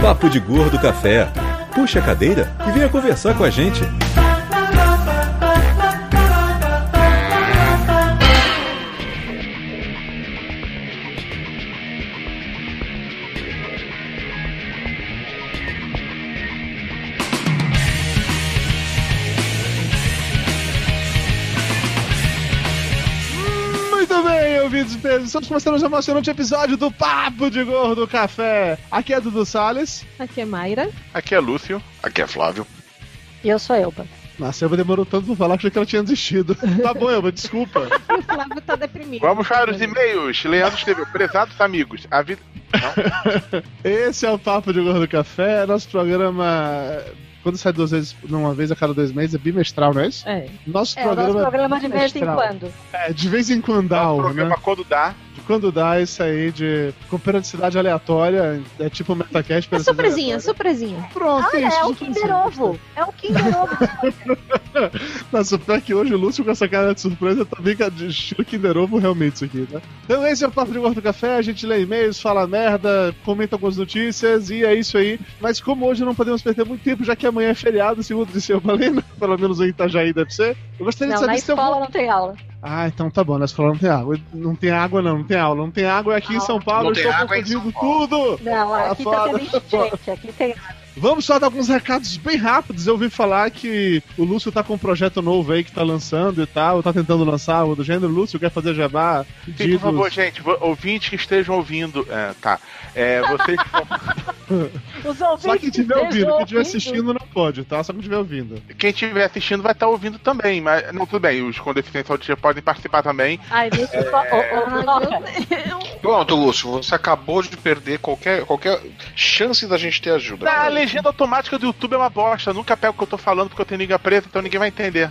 Papo de Gordo Café. Puxa a cadeira e venha conversar com a gente. Estamos começando um emocionante episódio do Papo de Gordo Café. Aqui é Dudu Salles. Aqui é Mayra. Aqui é Lúcio. Aqui é Flávio. E eu sou Elba. Nossa, a Elba demorou tanto pra falar que achei que ela tinha desistido. tá bom, Elba, desculpa. O Flávio tá deprimido. Vamos para os e-mails. Leandro escreveu: Prezados amigos, a vida. Esse é o Papo de Gordo Café, nosso programa. Quando sai duas vezes, uma vez a cada dois meses, é bimestral, não é isso? É. Nosso É, o nosso programa, programa de vez em quando. É, de vez em quando, Dá um né? programa quando dá. Quando dá isso aí de com periodicidade aleatória, é tipo Metacast. É surpresinha, surpresinha. Pronto, Ah, é isso. é o. Kinder Ovo. É o Kinder Ovo. Nossa, pior que hoje o Lúcio com essa cara de surpresa tá bem de estilo Kinder Ovo realmente isso aqui, né? Então esse é o Papo de Gordo Café, a gente lê e-mails, fala merda, comenta algumas notícias e é isso aí. Mas como hoje não podemos perder muito tempo, já que amanhã é feriado, segundo disse eu, Valena, pelo menos em Itajaí deve ser, eu gostaria Não, de na saber se tem escola algum... não tem aula. Ah, então tá bom, na escola não tem água. Não tem água não, não tem aula, não tem água aqui em São Paulo, Não eu tem estou água em confundindo São Paulo. tudo! Não, Tá aqui tá tendo enchente. Aqui tem Vamos só dar alguns recados bem rápidos. Eu ouvi falar que o Lúcio tá com um projeto novo aí que tá lançando e tal, tá tentando lançar algo do gênero. Lúcio quer fazer jabá? Sim, por favor, gente, ouvintes que estejam ouvindo. É, tá. É, vocês. os ouvintes. Só quem estiver ouvindo, quem estiver assistindo não pode, tá? Só quem estiver ouvindo. quem estiver assistindo vai estar ouvindo também. Mas, não, tudo bem. Os com deficiência auditiva podem participar também. Ai, deixa eu só. Ô, ô, Noca, Pronto, Lúcio, você acabou de perder qualquer, qualquer chance da gente ter ajuda. A legenda automática do YouTube é uma bosta. Eu nunca pego o que eu tô falando porque eu tenho língua presa, então ninguém vai entender.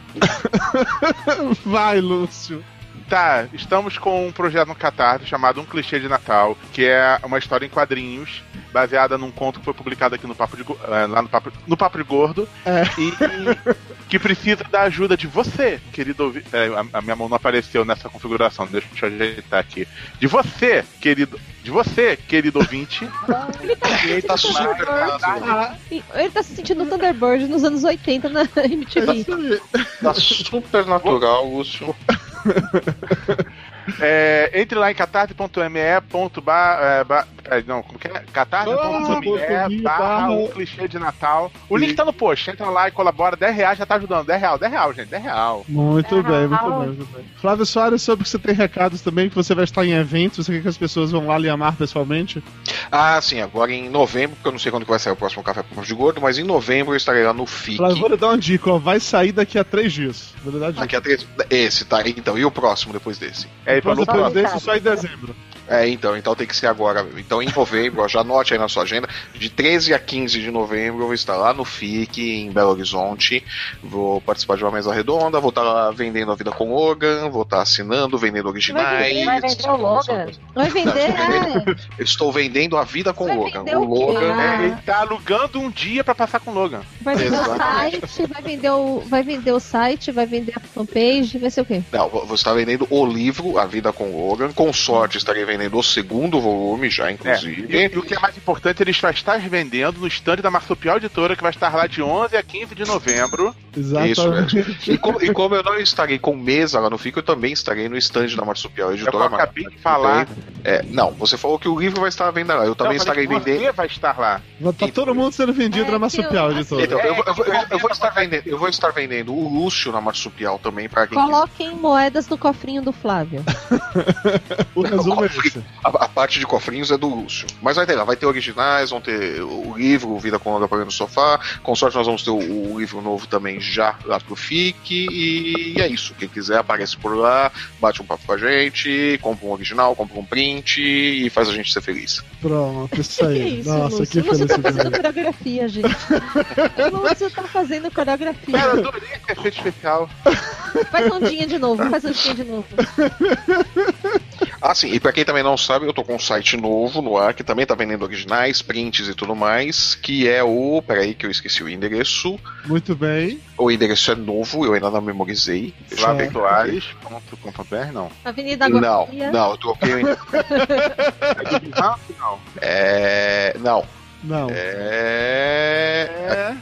Vai, Lúcio. Tá, estamos com um projeto no Catarse chamado Um Clichê de Natal, que é uma história em quadrinhos, baseada num conto que foi publicado aqui no Papo de, eh, lá no Papo, no Papo de Gordo, É. e que precisa da ajuda de você, querido ouvinte. a, a minha mão não apareceu nessa configuração, deixa eu ajeitar aqui. De você, querido. De você, querido ouvinte. Ele tá super Ah, Ele tá se sentindo Thunderbird nos anos 80 na MTV. tá super natural, Lúcio. É, entre lá em catarse.me é, é, não, como que é? catarse.me Ah, barra um barra- clichê de Natal. O link tá no post, entra lá e colabora, 10 reais já tá ajudando, 10 real, 10 real, gente, 10 real. Muito bem, muito bem, muito bem. Flávio Soares, soube que você tem recados também, que você vai estar em eventos, você quer que as pessoas vão lá lhe amar pessoalmente? Ah, sim, agora em novembro, porque eu não sei quando que vai sair o próximo Café Papo de Gordo, mas em novembro eu estarei lá no FIC. Flávio, vou lhe dar uma dica, ó, vai sair daqui a três dias. Vou lhe dar a dica. Daqui a três. Esse, tá? Então, e o próximo depois desse? É, depois pro- desse, só em dezembro. É, então, então tem que ser agora. Então, em novembro, ó, já anote aí na sua agenda, de 13 a 15 de novembro, eu vou estar lá no FIC, em Belo Horizonte. Vou participar de uma mesa redonda, vou estar lá vendendo a vida com Logan, vou estar assinando, vendendo originais. vai vender o Logan? Vai vender. Não, é. Eu estou vendendo a vida com Vai o Logan. vender O o? Logan. Ah. Ele tá alugando um dia pra passar com o Logan. Vai vender o Exatamente. site, vai vender o, vai vender o site, vai vender a fanpage, vai ser o quê? Não, vou vou estar vendendo o livro A Vida com o Logan. Com sorte, estarei vendendo o segundo volume já, É, inclusive. e, e o que é mais importante, ele vai estar vendendo no stand da Marsupial Editora, que vai estar lá de 11 a 15 de novembro. Exatamente. E como, e como eu não estarei com mesa lá no FIC, eu também estarei no stand da Marsupial É Editora. que eu acabei de falar. É, não, você falou que o livro vai estar à venda lá. Eu também Não, eu falei estarei que vendendo. Você vai estar lá. Tá todo mundo sendo vendido É, na Marsupial, editora. Então, eu, vou- eu eu eu vou É, estar vendendo, eu vou estar vendendo o Lúcio na Marsupial também para quem Coloquem moedas no cofrinho do Flávio. O resumo é esse. A, a parte de cofrinhos é do Lúcio. Mas vai ter lá, vai ter originais, vão ter o livro, Vida com Olga Pagando no Sofá. Com sorte, nós vamos ter o, o livro novo também já lá pro FIC. E, é isso. Quem quiser aparece por lá, bate um papo com a gente, compra um original, compra um print e faz a gente ser feliz. Pronto, isso Que aí. isso, Nossa, Lúcio? que Lúcio tá fazendo felicidade. coreografia, gente. Lúcio tá fazendo coreografia. Cara, adorei esse efeito especial. Faz ondinha de novo, faz ondinha de novo. Ah, sim, e pra quem também não sabe, eu tô com um site novo no ar que também tá vendendo originais, prints e tudo mais, que é o. Peraí, que eu esqueci o endereço. Muito bem. O endereço é novo, eu ainda não memorizei. Flávio Soares.com.br, não. Avenida Não, não, eu troquei o endereço. É. É. Não. Não. É. É,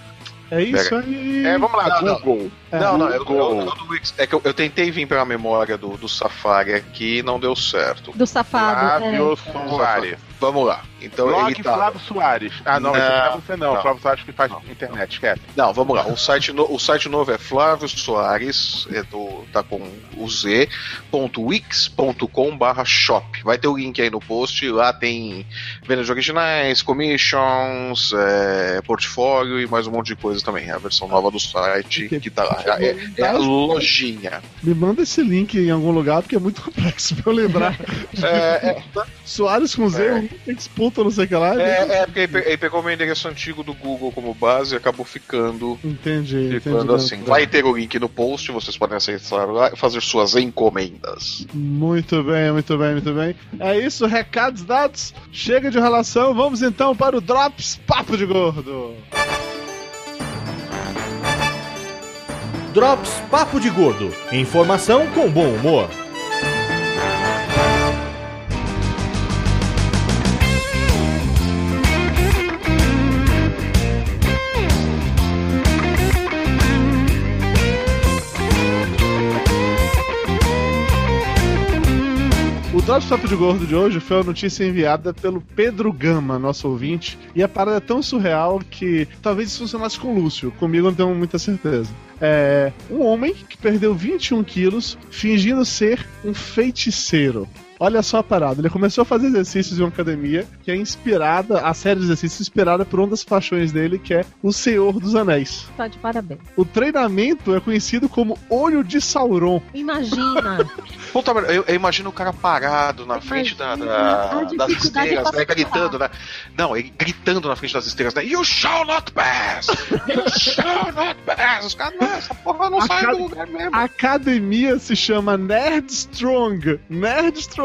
é isso aí. É, vamos lá, Não, não. Google. É. Não, não, é, Google. é, do Wix. É que eu, eu tentei vir pela memória do, do Safari aqui e não deu certo. Do safado. é. Flávio Soares. Vamos lá. Então Blog ele tá. Flávio Soares. Ah, não, Não, esse não é você não. não. Flávio Soares que faz Não. internet, esquece. Não, vamos lá. O site, no- o site novo é Flávio Soares, é do, tá com o Z, ponto wix.com barra shop. Vai ter o link aí no post, lá tem vendas de originais, commissions, é, portfólio e mais um monte de coisa também. A versão nova do site que tá lá. É, é a lojinha. Me manda esse link em algum lugar, porque é muito complexo pra eu lembrar. É, é, Soares com Z, É. um Não sei o que lá. é, é porque ele pe- ele pegou meu endereço antigo do Google como base e acabou ficando Entendi, ficando entendi. assim. Vai ter o link no post, vocês podem acessar lá e fazer suas encomendas. Muito bem, muito bem, muito bem. É isso, recados dados. Chega de relação, vamos então para o Drops Papo de Gordo. Drops Papo de Gordo. Informação com bom humor. Papo de Gordo de hoje foi uma notícia enviada pelo Pedro Gama, nosso ouvinte, e a parada é tão surreal que talvez isso funcionasse com o Lúcio, comigo não tenho muita certeza. É um homem que perdeu 21 quilos fingindo ser um feiticeiro. Olha só a parada, ele começou a fazer exercícios em uma academia que é inspirada, a série de exercícios inspirada por uma das paixões dele, que é O Senhor dos Anéis. Tá de parabéns. O treinamento é conhecido como Olho de Sauron. Imagina. Puta merda, eu, eu imagino o cara parado na frente da, da- das dificuldade esteiras, né? Gritando, né? Não, ele gritando na frente das esteiras, né? You shall not pass! You shall not pass! Os caras, não, essa porra não A sai do lugar mesmo. A academia se chama Nerd Strong. Nerd Strong.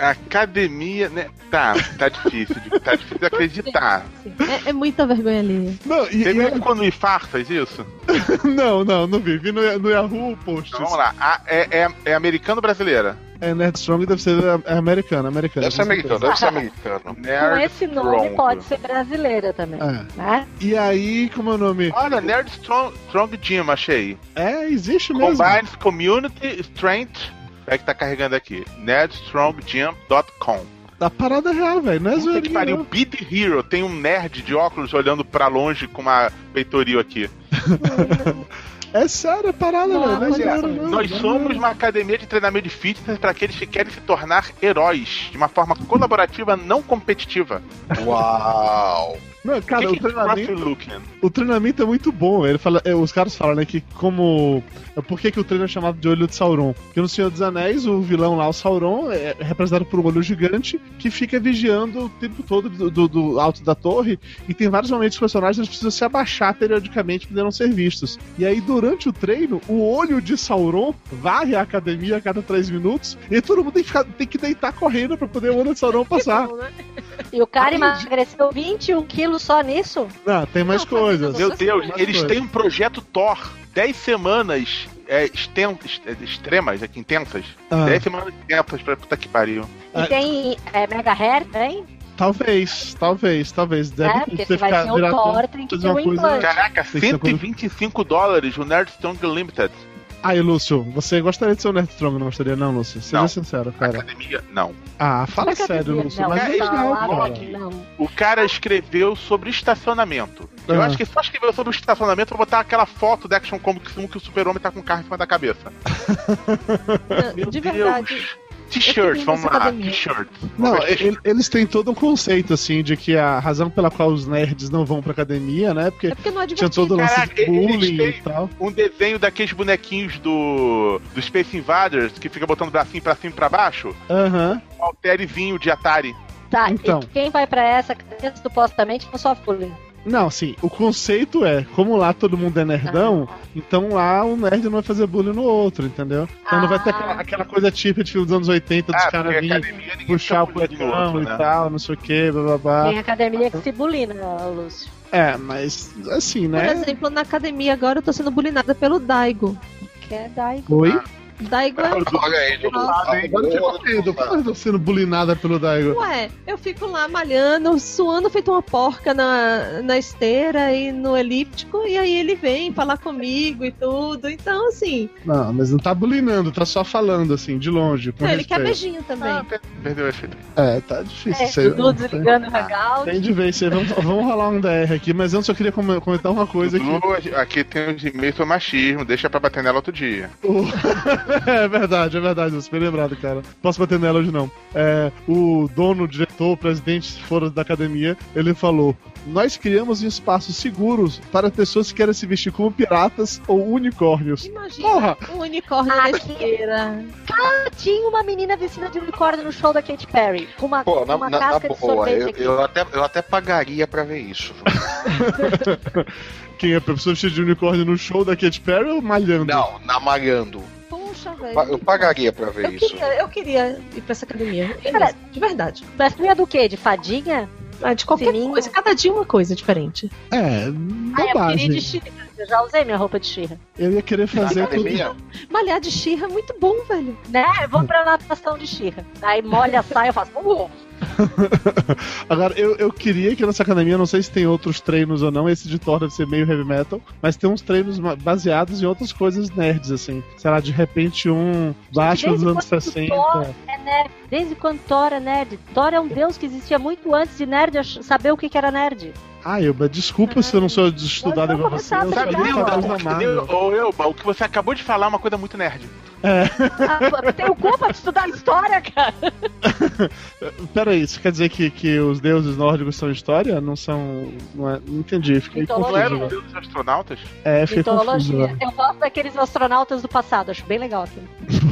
Academia, né? Tá, tá difícil. de- Tá difícil de acreditar. É, é muita vergonha ali. Não, e, Você e- viu quando o IFAR faz isso? não, não, não vi. Vi no, no Yahoo Posts. Então vamos lá. A- é, é, é americano-brasileira. É Nerd Strong deve ser é americano, americano. Deve ser com americano, deve ser americano. Com Nerd esse nome Strong. pode ser brasileira também. É. Né? E aí, como é o nome? Olha, Nerd Strong, Strong Gym, achei. É, existe mesmo. Combines Community Strength. É que tá carregando aqui. nerdstronggym.com. A parada é real, velho. Não é Puta que pariu. Beat Hero. Tem um nerd de óculos olhando pra longe com uma peitoril aqui. É sério a parada, Não, velho. Não é é. zoeira, não. Nós Não é somos zoeira. uma academia de treinamento de fitness para aqueles que querem se tornar heróis de uma forma colaborativa, não competitiva. Uau! Não, cara, que o que é treinamento. O treinamento é muito bom. Ele fala, é, os caras falam, né, que como. é, Por que, que o treino é chamado de olho de Sauron? Porque no Senhor dos Anéis, o vilão lá, o Sauron, é representado por um olho gigante que fica vigiando o tempo todo do, do- do alto da torre. E tem vários momentos que os personagens precisam se abaixar periodicamente para não ser vistos. E aí, durante o treino, o olho de Sauron varre a academia a cada três minutos. E todo mundo tem que, ficar- tem que deitar correndo para poder o olho de Sauron passar. E o cara Aí, emagreceu 21 quilos só nisso? Não, tem mais Não, coisas. Meu Deus, Mais eles coisa. têm um projeto Thor. 10 semanas é, exten- est- extremas, aqui, intensas. Ah, 10 semanas intensas pra puta que pariu. E Ah. tem é, mega hair, tem? Talvez, talvez, talvez. Deve é, porque ter se vai ser o Thor, tem que ter um uma coisa- implante. Caraca, Tem que ser uma coisa- 125 dólares o Nerd Strong Limited. Aí, Lúcio, você gostaria de ser o Nerd Strong, não gostaria, não, Lúcio? Seja Não. sincero, cara. Academia, não. Ah, fala Academia, sério, Lúcio. não, Mas cara, é não, cara. aqui. não. O cara escreveu sobre estacionamento. Eu Ah. acho que só escreveu sobre o estacionamento pra botar aquela foto da Action Comics 1 que o super-homem tá com o carro em cima da cabeça. Meu de Deus. verdade. T-shirt, vamos lá, t-shirt. Não, eles têm todo um conceito, assim, de que a razão pela qual os nerds não vão pra academia, né? Porque É porque não é tinha todo o lance Caraca, de eles bullying têm- e tal. um desenho daqueles bonequinhos do, do Space Invaders que fica botando o bracinho pra cima e pra baixo. Aham. Um alterizinho de Atari. Tá, Então. e quem vai pra essa academia supostamente não sofre bullying. Não, sim, o conceito é, como lá todo mundo é nerdão, então lá o nerd não vai fazer bullying no outro, entendeu? Então não vai ter Ah. aquela, aquela coisa típica de filme dos anos 80 dos Ah, caras virem puxar o cuecão e né? tal, não sei o que, blá blá blá. Tem academia que se bulina, Lúcio. É, mas assim, Por né? exemplo, na academia agora eu tô sendo bulinada pelo Daigo. Que é daí. Oi? Daigo é. Olha aí, eu fico medo. Por que eu tô sendo bulinada pelo Daigo? Ué, eu fico lá malhando, suando feito uma porca na, na esteira e no elíptico, e aí ele vem falar comigo e tudo. Então, assim, Não, mas não tá bulinando, tá só falando assim, de longe. Com não, ele quer respeito. beijinho também. Ah, per- perdeu o efeito. É, tá difícil É, isso aí. Dudu desligando o hangout. Tem de vez, vamos, vamos rolar um DR aqui, mas antes eu queria com- comentar uma coisa aqui. Dudu, aqui tem os e-mails machismo, deixa pra bater nela outro dia. O- é verdade, é verdade, você bem lembrado, cara. Posso bater nela hoje não. É, o dono, o diretor, o presidente, se for da academia, ele falou: Nós criamos um espaço seguros para pessoas que querem se vestir como piratas ou unicórnios. Imagina Porra! um unicórnio na Aqui. esteira. Tinha uma menina vestida de unicórnio no show da Katy Perry. Com uma, Pô, na, uma na- na casca de boa, sorvete eu, aqui. eu até, eu até pagaria pra ver isso. Quem é a pessoa vestida de unicórnio no show da Katy Perry ou malhando? Não, na Malhando. Poxa, velho. Eu pagaria pra ver Eu isso. queria, eu queria ir pra essa academia. Eu Cara, mesmo, de verdade. Vestinha do quê? De fadinha? Ah, de qualquer Sininho. coisa. Cada dia uma coisa diferente. É, Ah, eu queria bobagem. de Xirra. Eu já usei minha roupa de Xirra. Eu ia querer fazer tudo. academia? Malhar de xirra é muito bom, velho. Né? Eu vou pra natação de Xirra. Aí molha a saia, eu faço. Uh, Agora, eu, eu queria que nessa academia, não sei se tem outros treinos ou não, esse de Thor deve ser meio heavy metal, mas tem uns treinos baseados em outras coisas nerds, assim. Sei lá, de repente um Batman dos anos quando 60. Thor é nerd. Desde quando Thor é nerd? Thor é um deus que existia muito antes de nerd saber o que, que era nerd. Ah, Elba, desculpa se eu não sou estudado igual você. Eu começar a só li trabalhar. quadrinhos da Entendeu? Marvel. Ô, Elba, o que você acabou de falar é uma coisa muito nerd. Ah, Tenho culpa de estudar história, cara. Pera aí, isso quer dizer que, que os deuses nórdicos são história? Não são. Não, é, não entendi, fiquei Mitologia. Não confuso. o deus dos astronautas? É, fiquei confuso. Mitologia. né? Eu gosto daqueles astronautas do passado, acho bem legal aquilo.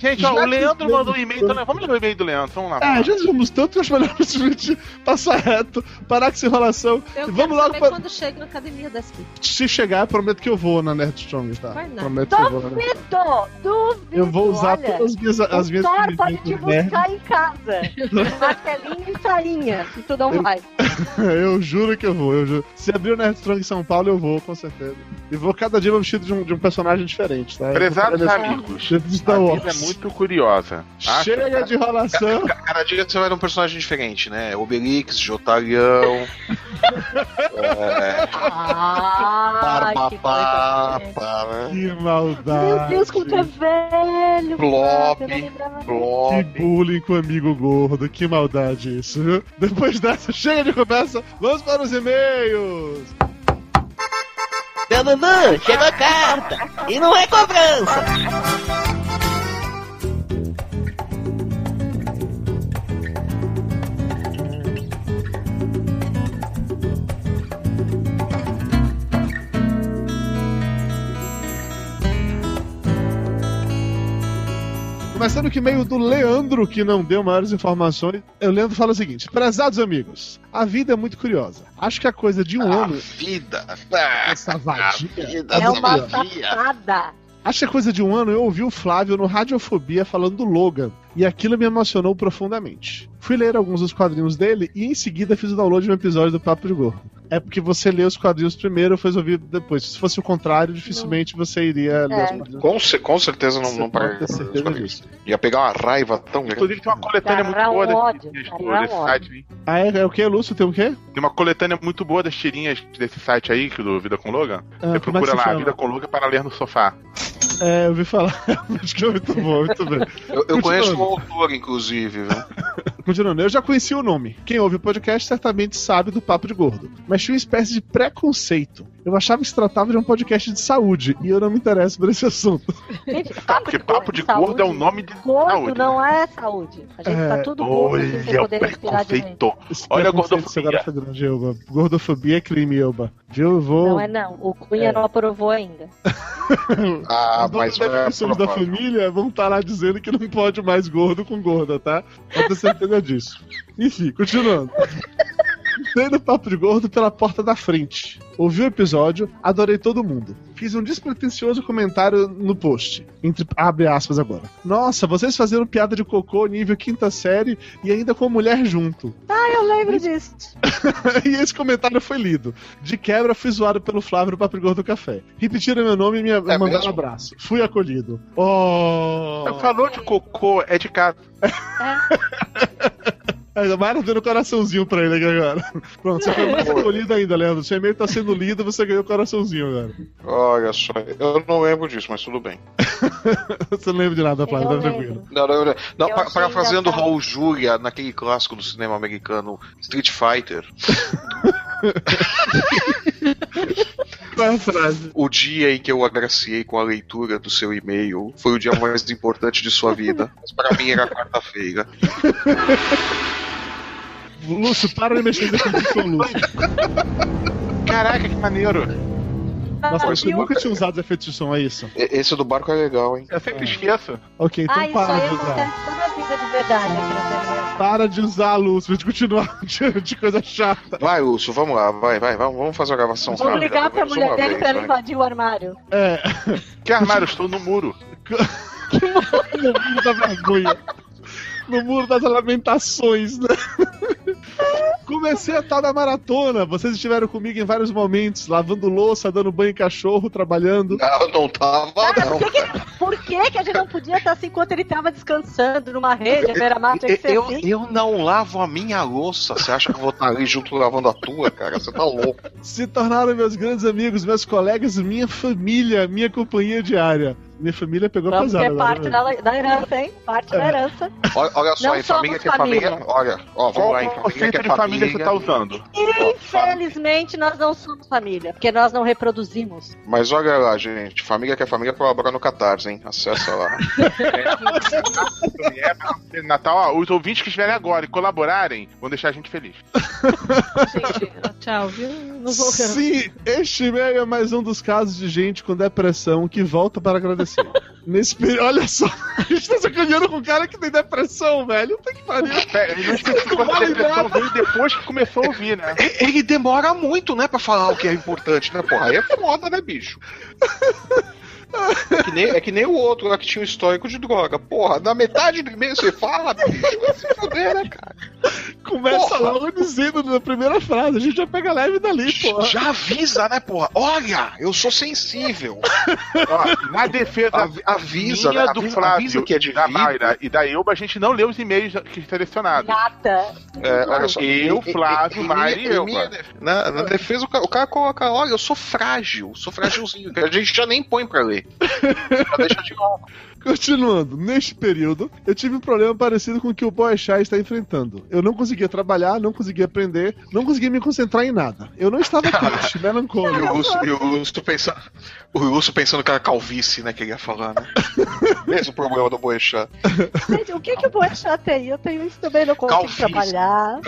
Gente, ó, o Leandro que- mandou um e-mail também. Vamos ler o e-mail do Leandro, vamos lá. É, já vimos tanto que eu acho melhor simplesmente passar reto, parar com essa enrolação. Eu e vamos quero logo saber pra... quando chega na academia dessa aqui. Se chegar, prometo que eu vou na Nerd Strong, tá? Vai nada. Prometo que eu vou. Nerd Duvido! Duvido! Eu vou usar olha. todas as minhas, as o minhas Thor pode te buscar em casa. Martelinho e sainha. E tu não Eu- vai. Eu juro que eu vou, eu juro. Se abrir o Nerd Strong em São Paulo, eu vou, com certeza. E vou cada dia vestido de um, de um personagem diferente, tá? Prezados amigos, Dentro de a Star vida Wars. é muito curiosa. Acho- Chega de enrolação. Ca- Cada dia você vai num personagem diferente, né? Obelix, Jotalhão, é, Ah, que né? Que Meu maldade. Deus, como é velho. Blob, não lembrava Que Blob. bullying com o amigo gordo, que maldade isso, viu? Depois dessa, chega de conversa, vamos para os e-mails! Dudu, chegou a carta. E não é cobrança. Começando que e-mail do Leandro, que não deu maiores informações. O Leandro fala o seguinte: Prezados amigos, a vida é muito curiosa. Acho que a coisa de um A ano. vida. Ah, Essa a vadia. vida É uma safada. Acho que a coisa de um ano eu ouvi o Flávio no Radiofobia falando do Logan. E aquilo me emocionou profundamente. Fui ler alguns dos quadrinhos dele e em seguida fiz o download de um episódio do Papo de Gordo. É porque você lê os quadrinhos primeiro e depois ouvir depois. Se fosse o contrário, dificilmente você iria ler É. os quadrinhos. Com, ce- com certeza não, Você não pagaria certeza disso. Ia pegar uma raiva tão grande. Inclusive tem uma coletânea muito boa ódio, desse, site aí. Ah, é, é o que, Lúcio? Tem o quê? Tem uma coletânea muito boa das tirinhas desse site aí, que do Vida com Logan. Ah, Você é procura lá, chama? Vida com Logan para ler no sofá. É, eu ouvi falar. Acho que é muito bom, muito bem. Eu, eu conheço Continuando. autor, inclusive, viu? Continuando, eu já conheci o nome. Quem ouve o podcast certamente sabe do Papo de Gordo. Mas tinha uma espécie de preconceito. Eu achava que se tratava de um podcast de saúde e eu não me interesso por esse assunto. Gente, Tá, porque papo de gordo é o nome de Gordo saúde. não é saúde. A gente É, tá tudo gordo aqui sem Olha o poder respirar direito. Olha a preconceito gordofobia. agora foi grande, Elba. Gordofobia é crime, Elba. Viu? Eu vou. Não é não. O Cunha É. não aprovou ainda. Ah, Os mas donos não é da família vão estar lá dizendo que não pode mais gordo com gorda, tá? Pode ter certeza disso. Enfim, continuando. Entrei no Papo de Gordo pela porta da frente. Ouvi o episódio, adorei todo mundo. Fiz um despretensioso comentário no post. Entre, abre aspas agora. Nossa, vocês fazendo piada de cocô nível quinta série e ainda com mulher junto. Ah, eu lembro disso. e esse comentário foi lido. De quebra, fui zoado pelo Flávio no Papo de Gordo Café. Repetiram meu nome e me mandaram um abraço. Fui acolhido. Oh! Falou de cocô, é de casa. A Mara dando coraçãozinho pra ele aqui agora. Pronto, você foi mais acolhido ainda, Leandro. Seu e-mail tá sendo lido, você ganhou coraçãozinho agora. Olha só, eu não lembro disso, mas tudo bem. Você não lembra de nada, Flávio, tá tranquilo. Não, não, não. não parafraseando engraçado. Raul Julia naquele clássico do cinema americano Street Fighter, Qual é a frase? o dia em que eu agraciei com a leitura do seu e-mail foi o dia mais importante de sua vida. Mas para mim era quarta-feira. Lúcio, para de mexer nesse com o Lúcio. Caraca, que maneiro. Nossa, Ah, acho que eu viu? nunca tinha usado efeito de som, é isso. Esse do barco é legal, hein? Eu sempre esqueço. Ok, então Ah, isso para aí de usar. de verdade TV. Para de usar, Lúcio, pra gente continuar de, de coisa chata. Vai, Lúcio, vamos lá, vai, vai, vamos vamos fazer a gravação Vou rápida, ligar pra mulher uma dele vez, pra ela invadir o armário. É, Que armário? Estou no muro. no muro da vergonha. No muro das lamentações, né? Comecei a tal da maratona. Vocês estiveram comigo em vários momentos, lavando louça, dando banho em cachorro, trabalhando. Não, não tava, Cara, não. por que, que- por que, que a gente não podia estar assim enquanto ele tava descansando numa rede, a beira-mar tinha que ser Eu, assim? eu não lavo a minha louça. Você acha que eu vou estar ali junto lavando a tua, cara? Você tá louco. Se tornaram meus grandes amigos, meus colegas, minha família, minha companhia diária. Minha família pegou Vamos pesado ter agora. parte né? da, da herança, hein? Parte da herança. Olha, olha só, em família que é família. família. Olha, ó, vamos Qual lá, em o família que é de família você tá usando? Infelizmente, nós não somos família, porque nós não reproduzimos. Mas olha lá, gente. Família que é família colabora no Catarse, hein? Acessa lá. É, Natal, ó, os ouvintes que estiverem agora e colaborarem vão deixar a gente feliz. Gente, tchau, viu? Não vou Sim, este e-mail é mais um dos casos de gente com depressão que volta para agradecer. Nesse período, olha só, a gente tá sacaneando com um cara que tem depressão, velho. Puta que pariu. Pera, ele não especificou que a depressão veio depois que começou a ouvir, né? Ele demora muito, né, pra falar o que é importante, né, porra? Aí é foda, né, bicho? É que, nem, é que nem o outro lá que tinha um histórico de droga. Porra, na metade do e-mail você fala, bicho, vai se fuder, né, cara? Começa Porra. logo dizendo na primeira frase, a gente já pega leve dali, porra. Já avisa, né, porra? Olha, eu sou sensível. Ó, na defesa Av- avisa, minha né? do Avisa- Flávio, avisa que é de da vida. Mayra e da Elba, a gente não lê os e-mails que selecionados. Nada. É, olha só. Eu, Flávio, minha- e eu, Na, na defesa, o cara, o cara coloca, olha, eu sou frágil, sou frágilzinho, que a gente já nem põe pra ler. Já deixa de lado. Continuando, neste período, eu tive um problema parecido com o que o Boechat está enfrentando. Eu não conseguia trabalhar, não conseguia aprender, não conseguia me concentrar em nada. Eu não estava triste, E melancólico. o Lúcio, e o Lúcio pensando, o Lúcio pensando que era calvície, né, que ele ia falar, né? Mesmo problema do Boechat. Gente, o que, que o Boechat tem? Eu tenho isso também, não consigo Calvície. trabalhar.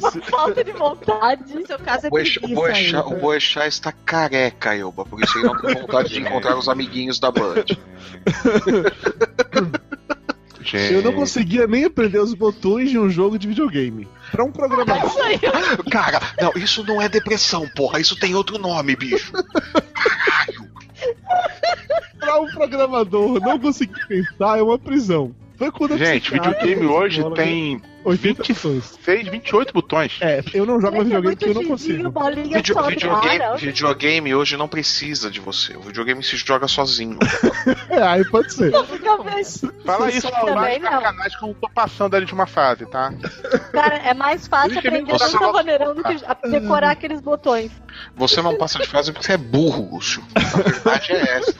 Uma falta de vontade. No seu caso é Boechat, o, preguiça Boechat, o Boechat está careca, Elba, por isso ele não tem vontade de encontrar os amiguinhos da Band. Eu não conseguia nem aprender os botões de um jogo de videogame. Pra um programador. Cara, não, isso não é depressão, porra, isso tem outro nome, bicho. Pra um programador não conseguir pensar é uma prisão. Foi quando eu Gente, videogame hoje tem 80 pessoas. 26, 28 botões. É, eu não jogo mais é videogame porque eu não consigo. Video- videogame, videogame hoje não precisa de você. O videogame se joga sozinho. É, aí pode ser. Fala isso Também mais não. sacanagem que eu não tô passando ali de uma fase, tá? Cara, é mais fácil aprender a vaneirão do que decorar aqueles botões. Você não passa de fase porque você é burro, Lúcio. A verdade é essa.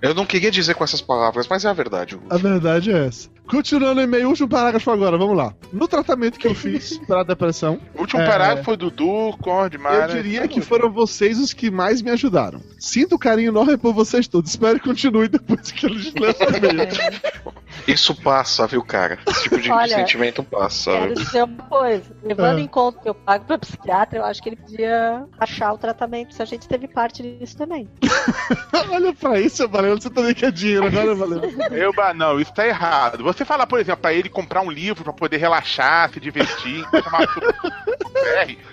Eu não queria dizer com essas palavras, mas é a verdade, Lúcio. A verdade é essa. Continuando o e-mail, último parágrafo agora, vamos lá. No tratamento que eu fiz pra depressão, O último É. parágrafo foi Dudu, Cord, eu Mara. diria que foram vocês os que mais me ajudaram. Sinto um carinho enorme por vocês todos. Espero que continue depois que eles e-mail. Isso passa, viu, cara? Esse tipo de Olha, sentimento passa, Quero viu? dizer uma coisa. Levando É. em conta que eu pago pra psiquiatra, eu acho que ele podia achar o tratamento se a gente teve parte disso também. Olha pra isso, Você também quer dinheiro agora, Valeu. Eu, não, isso tá errado. Você falar, por exemplo, pra ele comprar um livro pra poder relaxar, se divertir,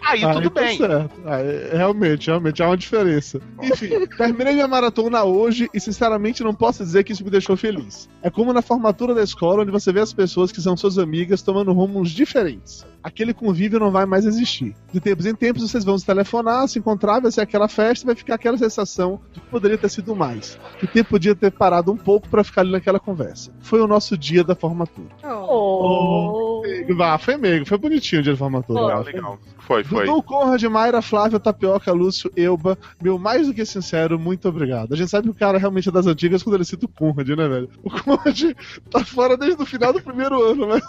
aí tudo tá bem. certo. É- realmente, realmente há uma diferença. Enfim, terminei minha maratona hoje e sinceramente não posso dizer que isso me deixou feliz. É como na formatura da escola, onde você vê as pessoas que são suas amigas tomando rumos diferentes. Aquele convívio não vai mais existir. De tempos em tempos vocês vão se telefonar, se encontrar, vai ser aquela festa e vai ficar aquela sensação de que poderia ter sido mais. Que o tempo podia ter parado um pouco pra ficar ali naquela conversa. Foi o nosso dia da formatura. Oh. Ah, foi meio, foi bonitinho o dia da formatura. Legal, legal. Foi, foi. Dudu, Conrad, Mayra, Flávia, Tapioca, Lúcio, Elba, meu mais do que sincero, muito obrigado. A gente sabe que o cara realmente é das antigas quando ele cita o Conrad, né, velho? O Conrad tá fora desde o final do primeiro ano, mas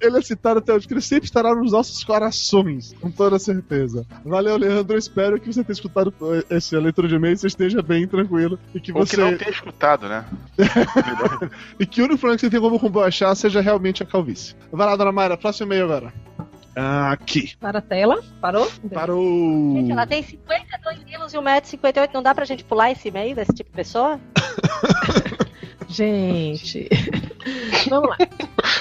ele é citado até hoje, que ele sempre estará nos nossos corações, com toda certeza. Valeu, Leandro, espero que você tenha escutado essa leitura de e-mail, você esteja bem, tranquilo, e que Ou você... que não ter escutado, né? E que o único problema que você tem como combaixar seja realmente a calvície. Vai lá, dona Mayra, próximo e-mail agora. Aqui. Para a tela. Parou? Parou. Gente, ela tem 52 quilos e 1,58m. Não dá pra gente pular esse meio desse tipo de pessoa? Gente. Vamos lá.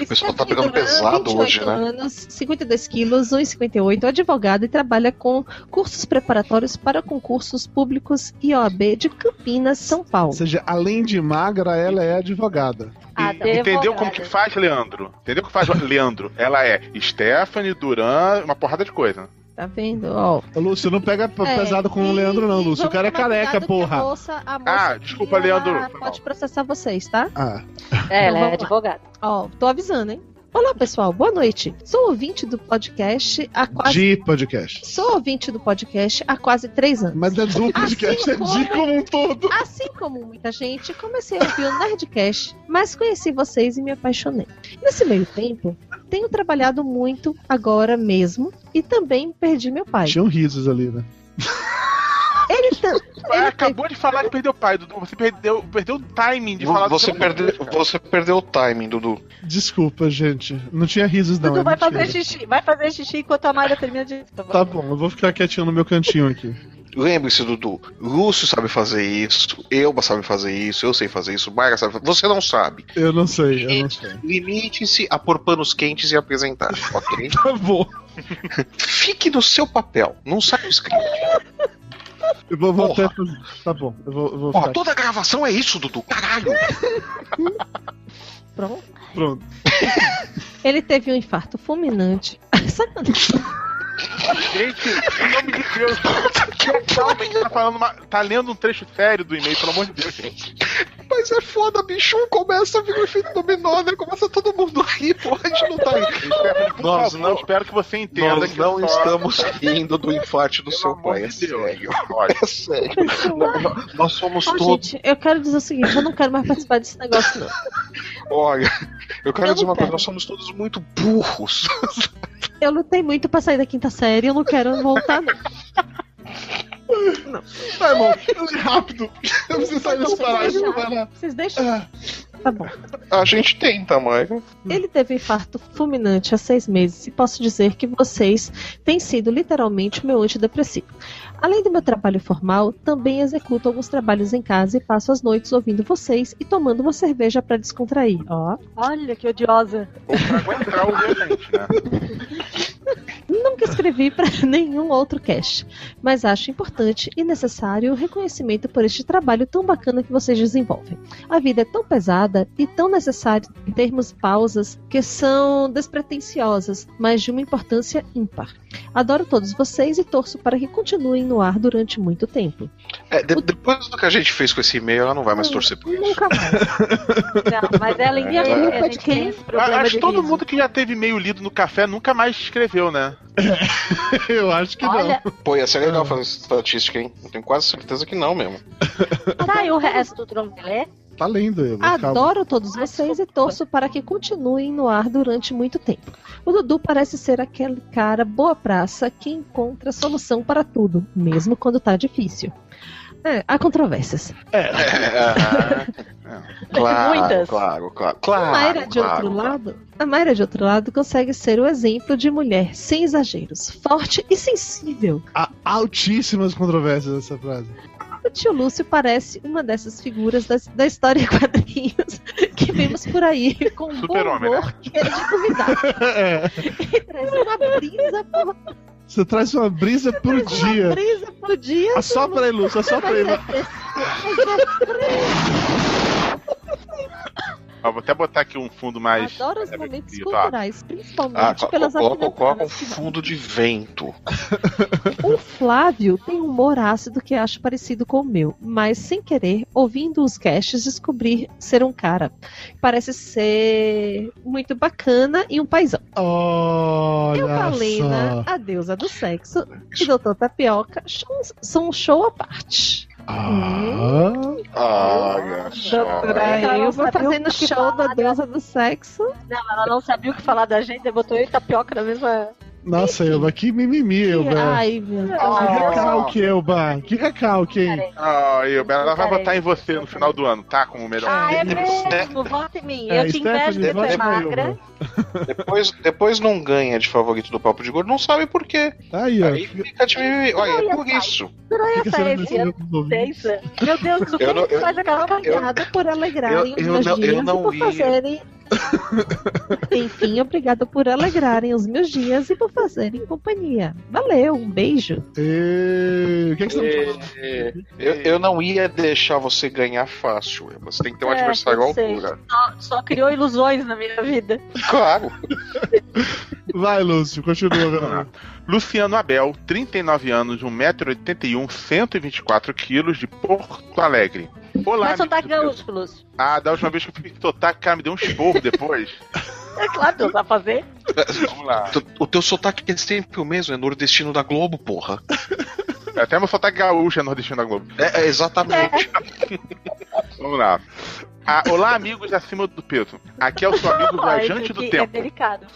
O pessoal tá pegando pesado hoje, né? anos, 52 quilos, 1,58, advogado e trabalha com cursos preparatórios para concursos públicos e OAB de Campinas, São Ou Paulo. seja, além de magra, ela é advogada. Advogada. Entendeu como que faz, Leandro? Entendeu o que faz, Leandro? Ela é Stephanie, Duran, uma porrada de coisa. Tá vendo? Ó. Ô, Lúcio, não pega É, pesado com o e- Leandro, não, Lúcio. O cara é careca, que A porra. moça, a moça Ah, desculpa, Leandro. Pode processar vocês, tá? Ah, É, ela Então é advogada. Ó, tô avisando, hein? Olá, pessoal. Boa noite. Sou ouvinte do podcast há quase. de podcast. Sou ouvinte do podcast há quase três anos. Mas é do podcast, é de como- como um todo. Assim como muita gente, comecei a ouvir o Nerdcast, mas conheci vocês e me apaixonei. Nesse meio tempo, tenho trabalhado muito agora mesmo e também perdi meu pai. Tinham risos ali, né? Ele, Ah, ele acabou de falar que perdeu o pai, Dudu. Você perdeu, perdeu o timing de falar do Você perdeu, cara. você perdeu o timing, Dudu. Desculpa, gente. Não tinha risos, não. Dudu é vai mentira. fazer xixi. Vai fazer xixi enquanto a Mayra termina de. Tá bom, eu vou ficar quietinho no meu cantinho aqui. Lembre-se, Dudu, Lúcio sabe fazer isso, Elba sabe fazer isso, eu sei fazer isso, Mayra sabe fazer Você não sabe. Eu não sei, eu não sei. Limite-se a pôr panos quentes e apresentar, ok? Tá bom. Fique no seu papel, não saia do script. Eu vou, Porra. fazer. Tá bom, eu vou, eu vou Ó, ficar. toda gravação é isso, Dudu, caralho! Pronto. Pronto. Ele teve um infarto fulminante. Sacanagem. Gente, em nome de Deus, calma, a gente tá falando uma, tá lendo um trecho sério do e-mail, pelo amor de Deus, gente. Mas é foda, bicho, começa a vir o efeito dominó, né? Começa todo mundo a rir, pô, a gente não tá rindo. Nós favor, não- espero que você entenda Nós que não só- estamos rindo do infarte do Pelo seu pai, é sério. Olha, É sério. Nós- Nós somos Ó, todos. gente, eu quero dizer o seguinte: eu não quero mais participar desse negócio, não. Olha, eu quero Eu dizer uma coisa, quero. nós somos todos muito burros. Eu lutei muito pra sair da quinta série, eu não quero voltar, não. Tá, irmão, rápido. Eu preciso sair desse lá. Vocês deixam? Ah, Tá bom. A gente tenta, Mayra. Ele teve um infarto fulminante há seis meses e posso dizer que vocês têm sido literalmente o meu antidepressivo. Além do meu trabalho formal, também executo alguns trabalhos em casa e passo as noites ouvindo vocês e tomando uma cerveja pra descontrair. Ó, Olha que odiosa. ou pra aguentar o gente, né? nunca escrevi pra nenhum outro cast, mas acho importante e necessário o reconhecimento por este trabalho tão bacana que vocês desenvolvem. A vida é tão pesada e tão necessário termos pausas que são despretensiosas, mas de uma importância ímpar. Adoro todos vocês e torço para que continuem no ar durante muito tempo. É, de- depois do que a gente fez com esse e-mail, ela não vai mais torcer por isso. Nunca mais. Não, mas ela E entende aí, que a gente tem esse problema Acho de que todo riso. mundo que já teve e-mail lido no café nunca mais escreveu, né? eu acho que Olha, Pô, ia ser legal fazer essa estatística, hein? Eu tenho quase certeza que não mesmo. tá, e o resto não ler? não. Tá lendo, eu. calma. Adoro todos vocês e torço para que continuem no ar durante muito tempo. O Dudu parece ser aquele cara boa praça que encontra solução para tudo, mesmo quando tá difícil. É, há controvérsias. Claro, Muitas. claro, claro. A claro Mayra, de claro, outro claro. lado, a Mayra, de outro lado, consegue ser o exemplo de mulher sem exageros, forte e sensível. Há altíssimas controvérsias nessa frase. O tio Lúcio parece uma dessas figuras das- da história em quadrinhos que vemos por aí com um bom Super-homem, né? humor que é de convidar. É. E traz uma brisa por Você traz uma brisa por Uma dia. brisa pro dia. Assopra aí, Lúcio, assopra aí. Mas é. Ó, vou até botar aqui um fundo mais. Adoro os momentos culturais, principalmente Ah, pelas coloca, coloca um fundo de vento. O Flávio tem um humor ácido que acho parecido com o meu, mas sem querer, ouvindo os casts, descobri ser um cara que parece ser muito bacana e um paizão. Olha Eu, Valena, só. a deusa do sexo, e Doutor Tapioca são um show à parte. Ah, Ela não eu vou fazendo show da deusa do sexo. Não, ela não sabia o que falar da gente, botou eu e tapioca na mesma. Nossa, Elba, que mimimi, Elba. Ai, meu Deus. Que recalque, Elba. Que recalque, hein? Ah, eu, ela vai votar em você no final do ano, tá? Como melhor. Ah, é né? mesmo, vota em mim. É, Eu te invejo de ser na magra. Elba. Depois, depois não ganha de favorito do Papo de Gordo, não sabe por quê. Aí, ó. Aí fica de mimimi. Olha, é por isso. Seis. Meu Deus, o que Eu não- que faz aquela cagada? Por alegrarem eu- os eu não- eu dias não por fazerem. Enfim, obrigada por alegrarem os meus dias e por fazerem companhia. Valeu, um beijo. E... O que, é que você tá falando? É, eu, eu não ia deixar você ganhar fácil. Você tem que ter um É, adversário à altura. Só, só criou ilusões na minha vida. Claro. Vai, Lúcio, continua. Luciano Abel, 39 anos, 1,81m, 124kg, de Porto Alegre. Olá, Mas Lúcio. Ah, da última vez que eu fiz sotaque, cara, me deu um esporro depois. É claro que eu sabe fazer. Vamos lá. O teu sotaque é sempre o mesmo, é nordestino da Globo, porra. Até meu sotaque gaúcho é nordestino da Globo. É, é exatamente. Vamos lá. Ah, olá, amigos acima do peso. Aqui é o seu amigo viajante do aqui tempo. É delicado.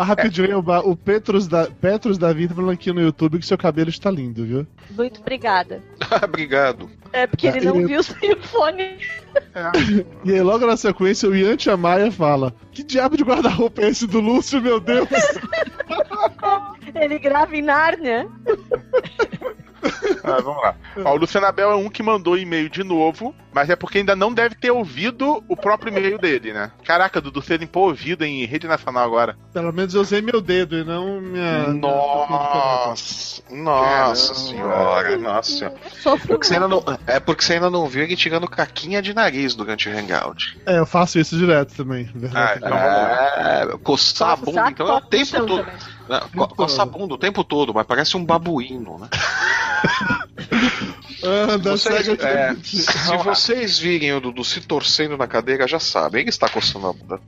Ah, rapidinho, Elba, o Petros, da... Petros Davi tá falando aqui no YouTube que seu cabelo está lindo, viu? Muito obrigada. Obrigado. É porque ele não Eu- viu sem o fone. E aí, logo na sequência, o Ian Maia fala: Que diabo de guarda-roupa é esse do Lúcio, meu Deus? Ele grava em Nárnia. Ah, vamos lá. Ó, o Luciano Abel é um que mandou e-mail de novo, mas é porque ainda não deve ter ouvido o próprio e-mail dele, né? Caraca, Dudu, você limpou o ouvido em rede nacional agora. Pelo menos eu usei meu dedo e não minha. Nossa, nossa senhora, nossa senhora. Sofro Porque você ainda não, é porque você ainda não viu ele tirando caquinha de nariz durante o hangout. É, eu faço isso direto também. Ah, Verdade. então vamos lá. É, coçar a bunda, então é o tempo todo. Não, coçar a bunda o tempo todo, mas parece um babuíno, né? Anda, Vocês- segue é, se vocês virem o Dudu se torcendo na cadeira, já sabem, ele está coçando a bunda.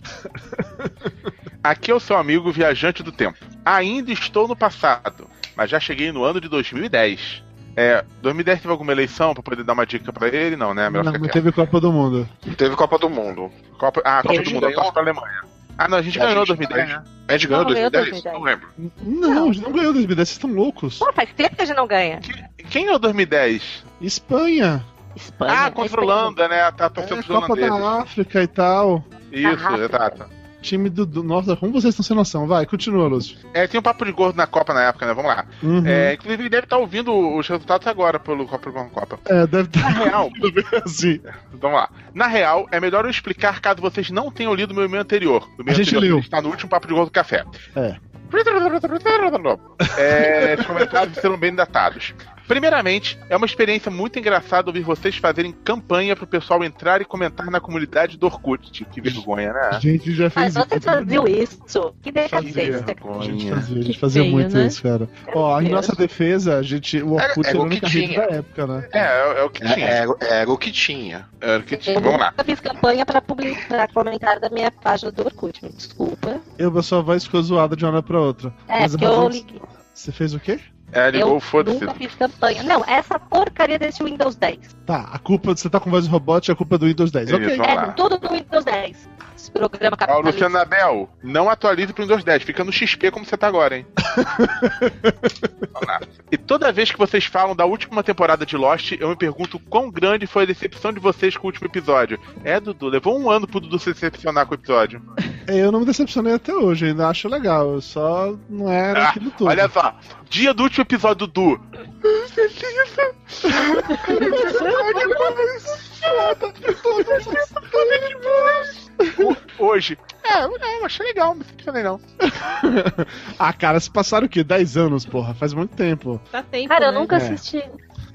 Aqui é o seu amigo viajante do tempo. Ainda estou no passado, mas já cheguei no ano de 2010. É, 2010 teve alguma eleição pra poder dar uma dica pra ele? Não, né? Melhor Não, não teve Copa do Mundo. Teve Copa do Mundo. Copa, ah, Copa do Mundo, eu ganhou. torço pra Alemanha. Ah, não, a gente A ganhou gente- 2010, né? A gente ganhou Não, ganhou 2010? 2010. Não lembro. Não, a gente não ganhou 2010, vocês estão loucos. Pô, faz tempo que a gente não ganha. Quem ganhou 2010? Espanha. Espanha. Ah, contra a Holanda, né? Tá torcendo É, pros Copa holandeses. da África e tal. Isso, exato. Time do, do. Nossa, como vocês estão sem noção? Vai, continua, Lúcio. É, tinha um papo de gordo na Copa na época, né? Vamos lá. Uhum. É, inclusive, ele deve estar ouvindo os resultados agora pelo Copa com Copa. É, deve estar Na real, assim. vamos lá. Na real, é melhor eu explicar caso vocês não tenham lido o meu e-mail anterior. O e-mail A gente anterior leu. está no último papo de gordo do café. É. É, os comentários serão bem datados. Primeiramente, é uma experiência muito engraçada ouvir vocês fazerem campanha pro pessoal entrar e comentar na comunidade do Orkut. Que vergonha, A né? gente já fez Mas vocês faziam isso. Que decadência. A gente Vergonha. fazia, a gente Que fazia feio, muito né? isso, cara. Ó, em Deus. nossa defesa, a gente. O Orkut Era- era era o a única que rede tinha. da época, né? É, é, é o que tinha. Era, era o que tinha. É o que tinha. Eu Vamos lá. nunca fiz campanha pra publicar comentário da minha página do Orkut, me desculpa. Eu, a sua voz ficou zoada de uma hora pra outra. É, Mas porque a eu. Você fez o quê? É, ligou o Eu foda-se. nunca fiz campanha. Não, essa porcaria desse Windows 10. Tá, a culpa. Você tá com voz de robot, é a culpa do Windows 10. Isso, ok. lá. É tudo do Windows 10. Esse programa Ó, capitalista. Luciano Abel, não atualize pro Windows 10, fica no XP como você tá agora, hein? E toda vez que vocês falam da última temporada de Lost, eu me pergunto quão grande foi a decepção de vocês com o último episódio. É, Dudu, levou um ano pro Dudu se decepcionar com o episódio. É, Eu não me decepcionei até hoje, ainda acho legal. Eu só não era Ah, aquilo tudo. Olha só, dia do último episódio, Dudu. Hoje. É, não, achei legal, não falei não. ah, cara, se passaram o quê? 10 anos, porra. Faz muito tempo. Dá tempo, Cara, eu né? nunca É. assisti.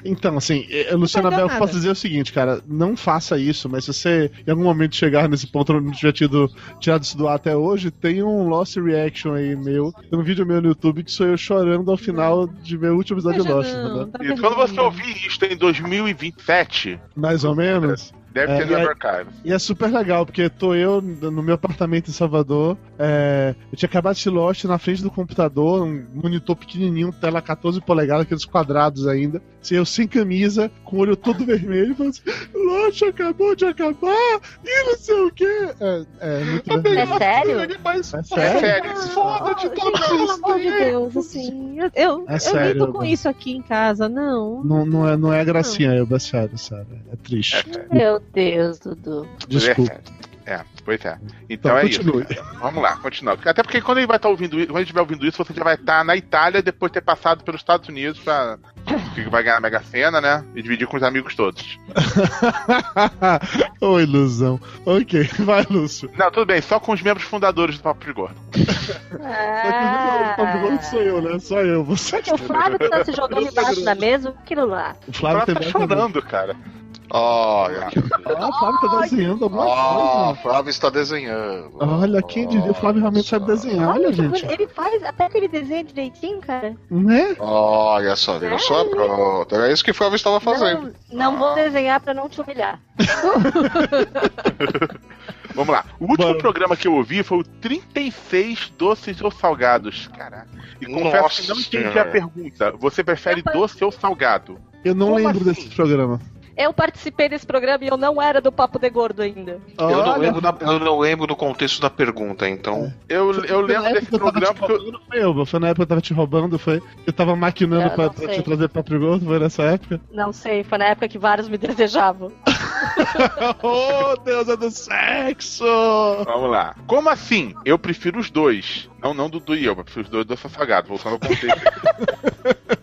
Então, assim, eh, Luciana Bel, eu posso dizer o seguinte, cara, não faça isso, mas se você em algum momento chegar nesse ponto onde não tiver tido tirado isso do ar até hoje, tem um Lost Reaction aí meu, tem um vídeo meu no YouTube que sou eu chorando ao final de ver o último episódio de Lost, não, tá E quando você ouvir isso em 2027, Mais ou menos. Deve É, ter no aí- archive. E é super legal, porque tô eu no meu apartamento em Salvador. é, eu tinha acabado de Lost na frente do computador, um monitor pequenininho, tela 14 polegadas, aqueles quadrados ainda. Assim, eu sem camisa, com o olho todo vermelho, falando assim: Lost acabou de acabar, e não sei o quê. É, é muito vermelho. É sério? Mas, É É sério? sério. foda de Gente, todas pelo amor de Deus, assim, eu, eu, É eu sério, lido com isso aqui em casa, não. Não, não, é, não é gracinha, eu, sério, sério. É triste. Meu Deus, Dudu. Desculpa. É. É, pois é. Então, Então, é continue. isso. cara. Vamos lá, continua. Até porque quando ele vai estar ouvindo isso, quando ele estiver ouvindo isso, você já vai estar na Itália depois de ter passado pelos Estados Unidos pra. que vai ganhar a Mega Sena, né? E dividir com os amigos todos. Ô, ilusão. Ok, vai, Lúcio. Não, tudo bem, só com os membros fundadores do Papo de Gordo. Só que o problema sou eu, né? Só eu. Você. O Flávio que tá se jogando embaixo da mesa, aquilo lá. O O Flávio Flávio tem tá chorando, cara. Olha, Ah, o Flávio tá desenhando alguma coisa. Flávio está desenhando. Olha, quem diria, o Flávio realmente sabe desenhar. Olha, gente. Ele faz, até que ele desenha direitinho, cara. Né? Olha só, viu só? Pronto. Era isso que o Flávio estava fazendo. Não, não vou desenhar pra não te humilhar. Vamos lá. O último Bora. programa que eu ouvi foi o 36 doces ou salgados. Caraca. E confesso Nossa que não entendi Senhora. a pergunta. Você prefere doce ou salgado? Eu não Como lembro assim? desse programa. Eu participei desse programa e eu não era do Papo de Gordo ainda. Eu não, lembro da- eu não lembro do contexto da pergunta, então. Eu, foi eu na lembro desse eu programa porque eu, roubando, Foi eu, foi na época que eu tava te roubando, foi. Eu tava maquinando Eu pra, não pra sei. te trazer pra Gordo, foi nessa época. Não sei, foi na época que vários me desejavam. oh, deusa do sexo! Vamos lá. Como assim? Eu prefiro os dois. Não, não do do e eu, os dois doces salgados. Voltando ao contexto.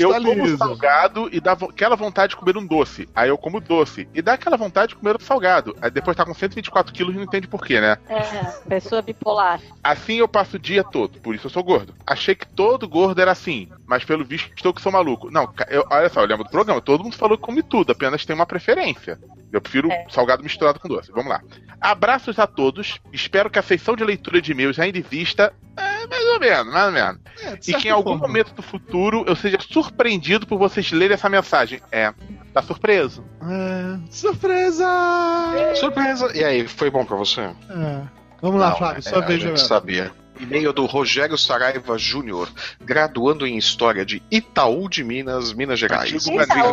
Eu como salgado e dá aquela vontade de comer um doce. Aí eu como doce. E dá aquela vontade de comer outro salgado. Aí depois tá com 124 quilos e não entende porquê, né? É, pessoa bipolar. Assim eu passo o dia todo, por isso eu sou gordo. Achei que todo gordo era assim, mas pelo visto estou que sou maluco. Não, eu- olha só, eu lembro do programa, todo mundo falou que come tudo, apenas tem uma preferência. Eu prefiro É. salgado misturado com doce. Vamos lá. Abraços a todos, espero que a sessão de leitura de e-mails ainda exista. É, mais ou menos, mais ou menos. É, de E que em algum forma. momento do futuro eu seja surpreendido por vocês lerem essa mensagem. É, tá surpreso. É, surpresa! Surpresa! E aí, foi bom pra você? É. Vamos lá, Não, Flávio, é, sua a vez jogar. sabia. E-mail do Rogério Saraiva Júnior, graduando em História de Itaú de Minas, Minas Gerais. Antigo Brasil,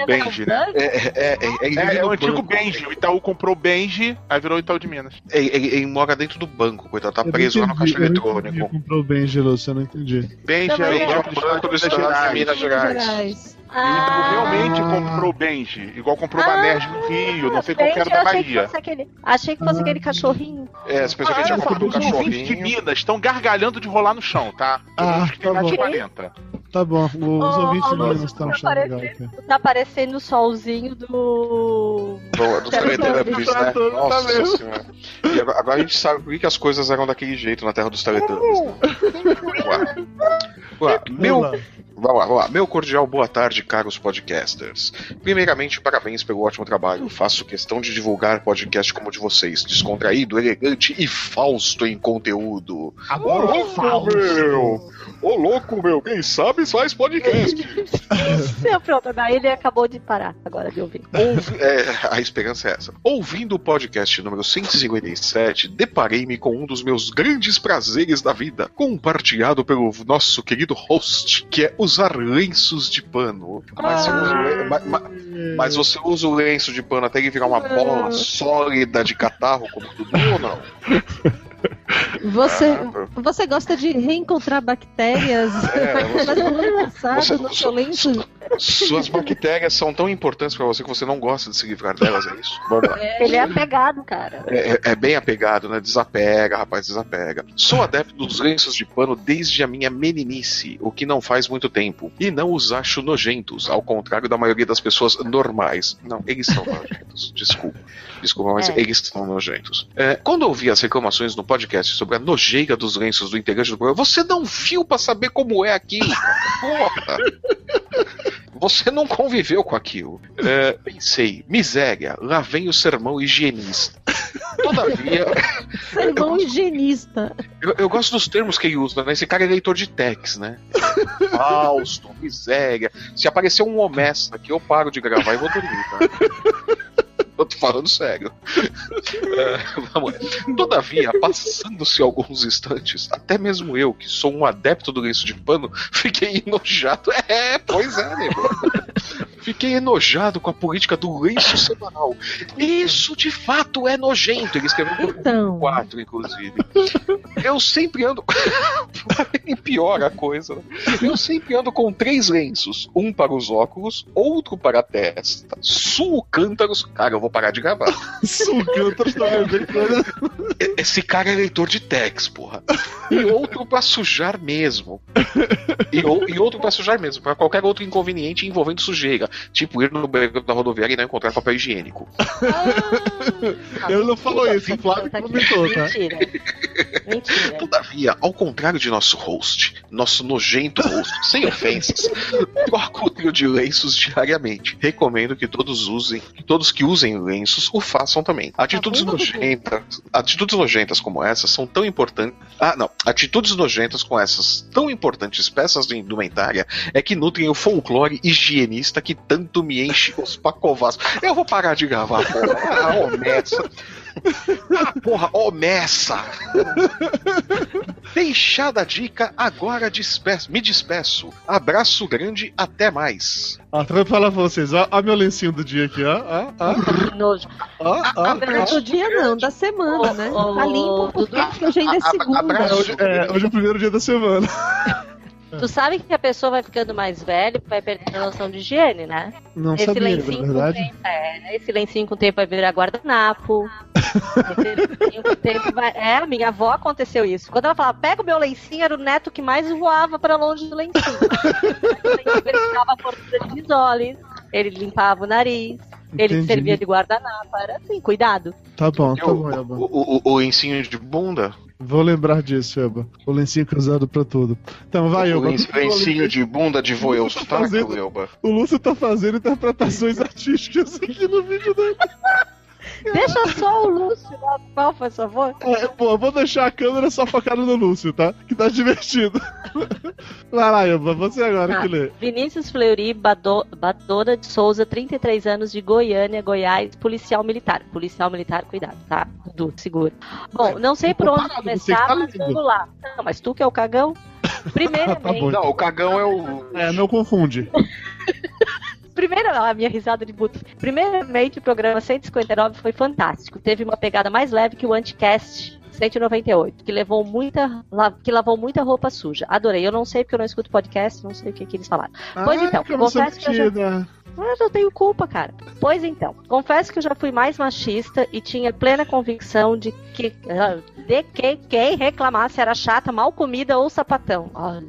o Benji, né? É, é, é, ele É, é o antigo. Benji. O Itaú comprou o Benji, aí virou o Itaú de Minas. Ele, ele- ele mora dentro do banco, coitado. Tá preso lá no caixa eu não entendi, eletrônico. comprou bem, Lúcio, eu não entendi. Benji é o é. banco do Estado de Minas Gerais. E realmente Ah. comprou o Benji, igual comprou Ah, Banerj no Rio, não sei qual que era da que Bahia. fosse aquele, achei que fosse aquele cachorrinho. É, você pensou que Ah, ele olha só, comprado um os ouvintes de cachorrinho. Minas estão gargalhando de rolar no chão, tá? Ah, Acho que tem tá mais de bom. 40. Tá bom, os Ô, ouvintes não Lúcio, estão tá achando legal. parecendo- aqui. Tá aparecendo o solzinho do. Do, Quero Teletubbies, né? saber. Tá Nossa senhora. E agora, agora a gente sabe por que que as coisas eram daquele jeito na Terra dos Teletubbies. Né? Vamos lá. Meu, Vamos lá. Vamos lá. Meu cordial boa tarde, caros podcasters. Primeiramente, parabéns pelo ótimo trabalho. Faço questão de divulgar podcast como o de vocês, descontraído, elegante e fausto em conteúdo. Agora o Fausto. meu! Ô louco, meu! Quem sabe faz podcast. Seu, pronto, daí ele acabou de parar agora de ouvir. Ouvi- é, a esperança é essa. Ouvindo o podcast número 157, deparei-me com um dos meus grandes prazeres da vida, compartilhado pelo nosso querido host, que é usar lenços de pano. Mas, você usa, o le- ma- ma- mas você usa o lenço de pano até ele virar uma bola sólida de catarro como o Dudu ou não? Você, Ah, você gosta de reencontrar bactérias? É, você- no seu lenço. Suas bactérias são tão importantes pra você que você não gosta de se livrar delas, é isso? Vamos lá. Ele é apegado, cara. É, é- é bem apegado, né? Desapega, rapaz, desapega. Sou adepto dos lenços de pano desde a minha meninice, o que não faz muito tempo. E não os acho nojentos, ao contrário da maioria das pessoas normais. Não, eles são nojentos. Desculpa. Desculpa, mas É. eles são nojentos. É, quando eu ouvi as reclamações no podcast sobre a nojeira dos lenços do integrante do programa, você não viu pra saber como é aquilo. Porra! Você não conviveu com aquilo. É, pensei, miséria, lá vem o sermão higienista. Todavia, Sermão higienista. eu, eu gosto dos termos que ele usa, né? Esse cara é leitor de tex, né? Fausto, miséria. Se aparecer um Omessa aqui, eu paro de gravar e vou dormir, tá? Falando sério. É, vamos. Todavia, passando-se alguns instantes, até mesmo eu, que sou um adepto do lenço de pano, fiquei enojado. É, pois é, nego. Fiquei enojado com a política do lenço semanal. Isso de fato é nojento. Ele escreveu por Então. quatro, inclusive. Eu sempre ando. piora a coisa. né? Eu sempre ando com três lenços: um para os óculos, outro para a testa, suo cântaros. Cara, eu vou parar de gravar. Bem coisa. E- Esse cara é leitor de Tex, porra. E outro pra sujar mesmo. E, e outro pra sujar mesmo, pra qualquer outro inconveniente envolvendo sujeira. Tipo ir no banheiro da rodoviária e não encontrar papel higiênico. Ele não falou isso, o Flávio Tá comentou, tá? Mentira. Mentira. Todavia, ao contrário de nosso host, nosso nojento host, sem ofensas, troca o trio de lenços diariamente. Recomendo que todos usem, que todos que usem lenços o façam também. Atitudes bom, nojentas, atitudes nojentas como essas são tão importantes. Ah, não. Atitudes nojentas com essas tão importantes peças de indumentária é que nutrem o folclore higienista que tanto me enche os pacovás. Eu vou parar de gravar, porra. Ah, omessa. Ah, porra, omessa. Deixada a dica, agora despeço, me despeço. Abraço grande, até mais. Eu vou falar pra vocês, ó, ó meu lencinho do dia aqui, ó, ó, ó, Que nojo. ó, ó. Não do dia não, da semana, né? Ô, Tá limpo porque hoje ainda é A- a- segunda. abraço. Hoje, é, hoje é o primeiro dia da semana. Tu sabe que a pessoa vai ficando mais velha e vai perdendo a noção de higiene, né? Não Esse sabia, lencinho com verdade. tempo, é, esse lencinho com o tempo vai virar guardanapo. vai. É, a minha avó aconteceu isso. Quando ela falava, pega o meu lencinho, era o neto que mais voava pra longe do lencinho. ele ficava de risoles, ele limpava o nariz, ele Entendi. servia de guardanapo. Era assim, cuidado. Tá bom, tá o, bom, Elba. o, o, o lencinho de bunda? Vou lembrar disso, Elba. O lencinho que é pra tudo. Então vai, o Elba. lencinho, lencinho de bunda de voe o fazendo- Elba. O Lúcio tá fazendo interpretações artísticas aqui no vídeo dele. Deixa só o Lúcio lá, qual, por favor. É, pô, vou deixar a câmera só focada no Lúcio, tá? Que tá divertido. Vai lá, Elba, você agora Ah. que lê. Vinícius Fleury Bado- Badora de Souza, 33 anos, de Goiânia, Goiás, policial militar. Policial militar, cuidado, tá? Dudu, segura. Bom, não sei por onde começar, tá mas vamos lá. Não, mas tu que é o cagão? Primeiramente, Tá bom. Não, o cagão é o. É, não confunde. primeira, a minha risada de buto. Primeiramente, o programa 159 foi fantástico. Teve uma pegada mais leve que o Anticast 198, que levou muita, que lavou muita roupa suja. Adorei. Eu não sei porque eu não escuto podcast, não sei o que, que eles falaram. Pois Ah, então, que confesso que eu já-. Mas eu tenho culpa, cara. Pois então, confesso que eu já fui mais machista e tinha plena convicção de que, de que quem reclamasse era chata, mal comida ou sapatão. Olha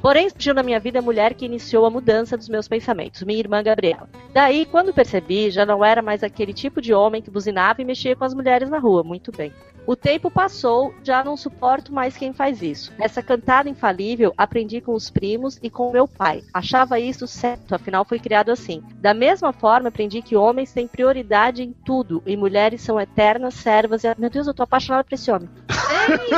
Porém, surgiu na minha vida a mulher que iniciou a mudança dos meus pensamentos, minha irmã Gabriela. Daí, quando percebi, já não era mais aquele tipo de homem que buzinava e mexia com as mulheres na rua. Muito bem. O tempo passou, já não suporto mais quem faz isso. Essa cantada infalível aprendi com os primos e com meu pai. Achava isso certo, afinal fui criado assim. Da mesma forma, aprendi que homens têm prioridade em tudo e mulheres são eternas servas. E... Meu Deus, eu tô apaixonada por esse homem.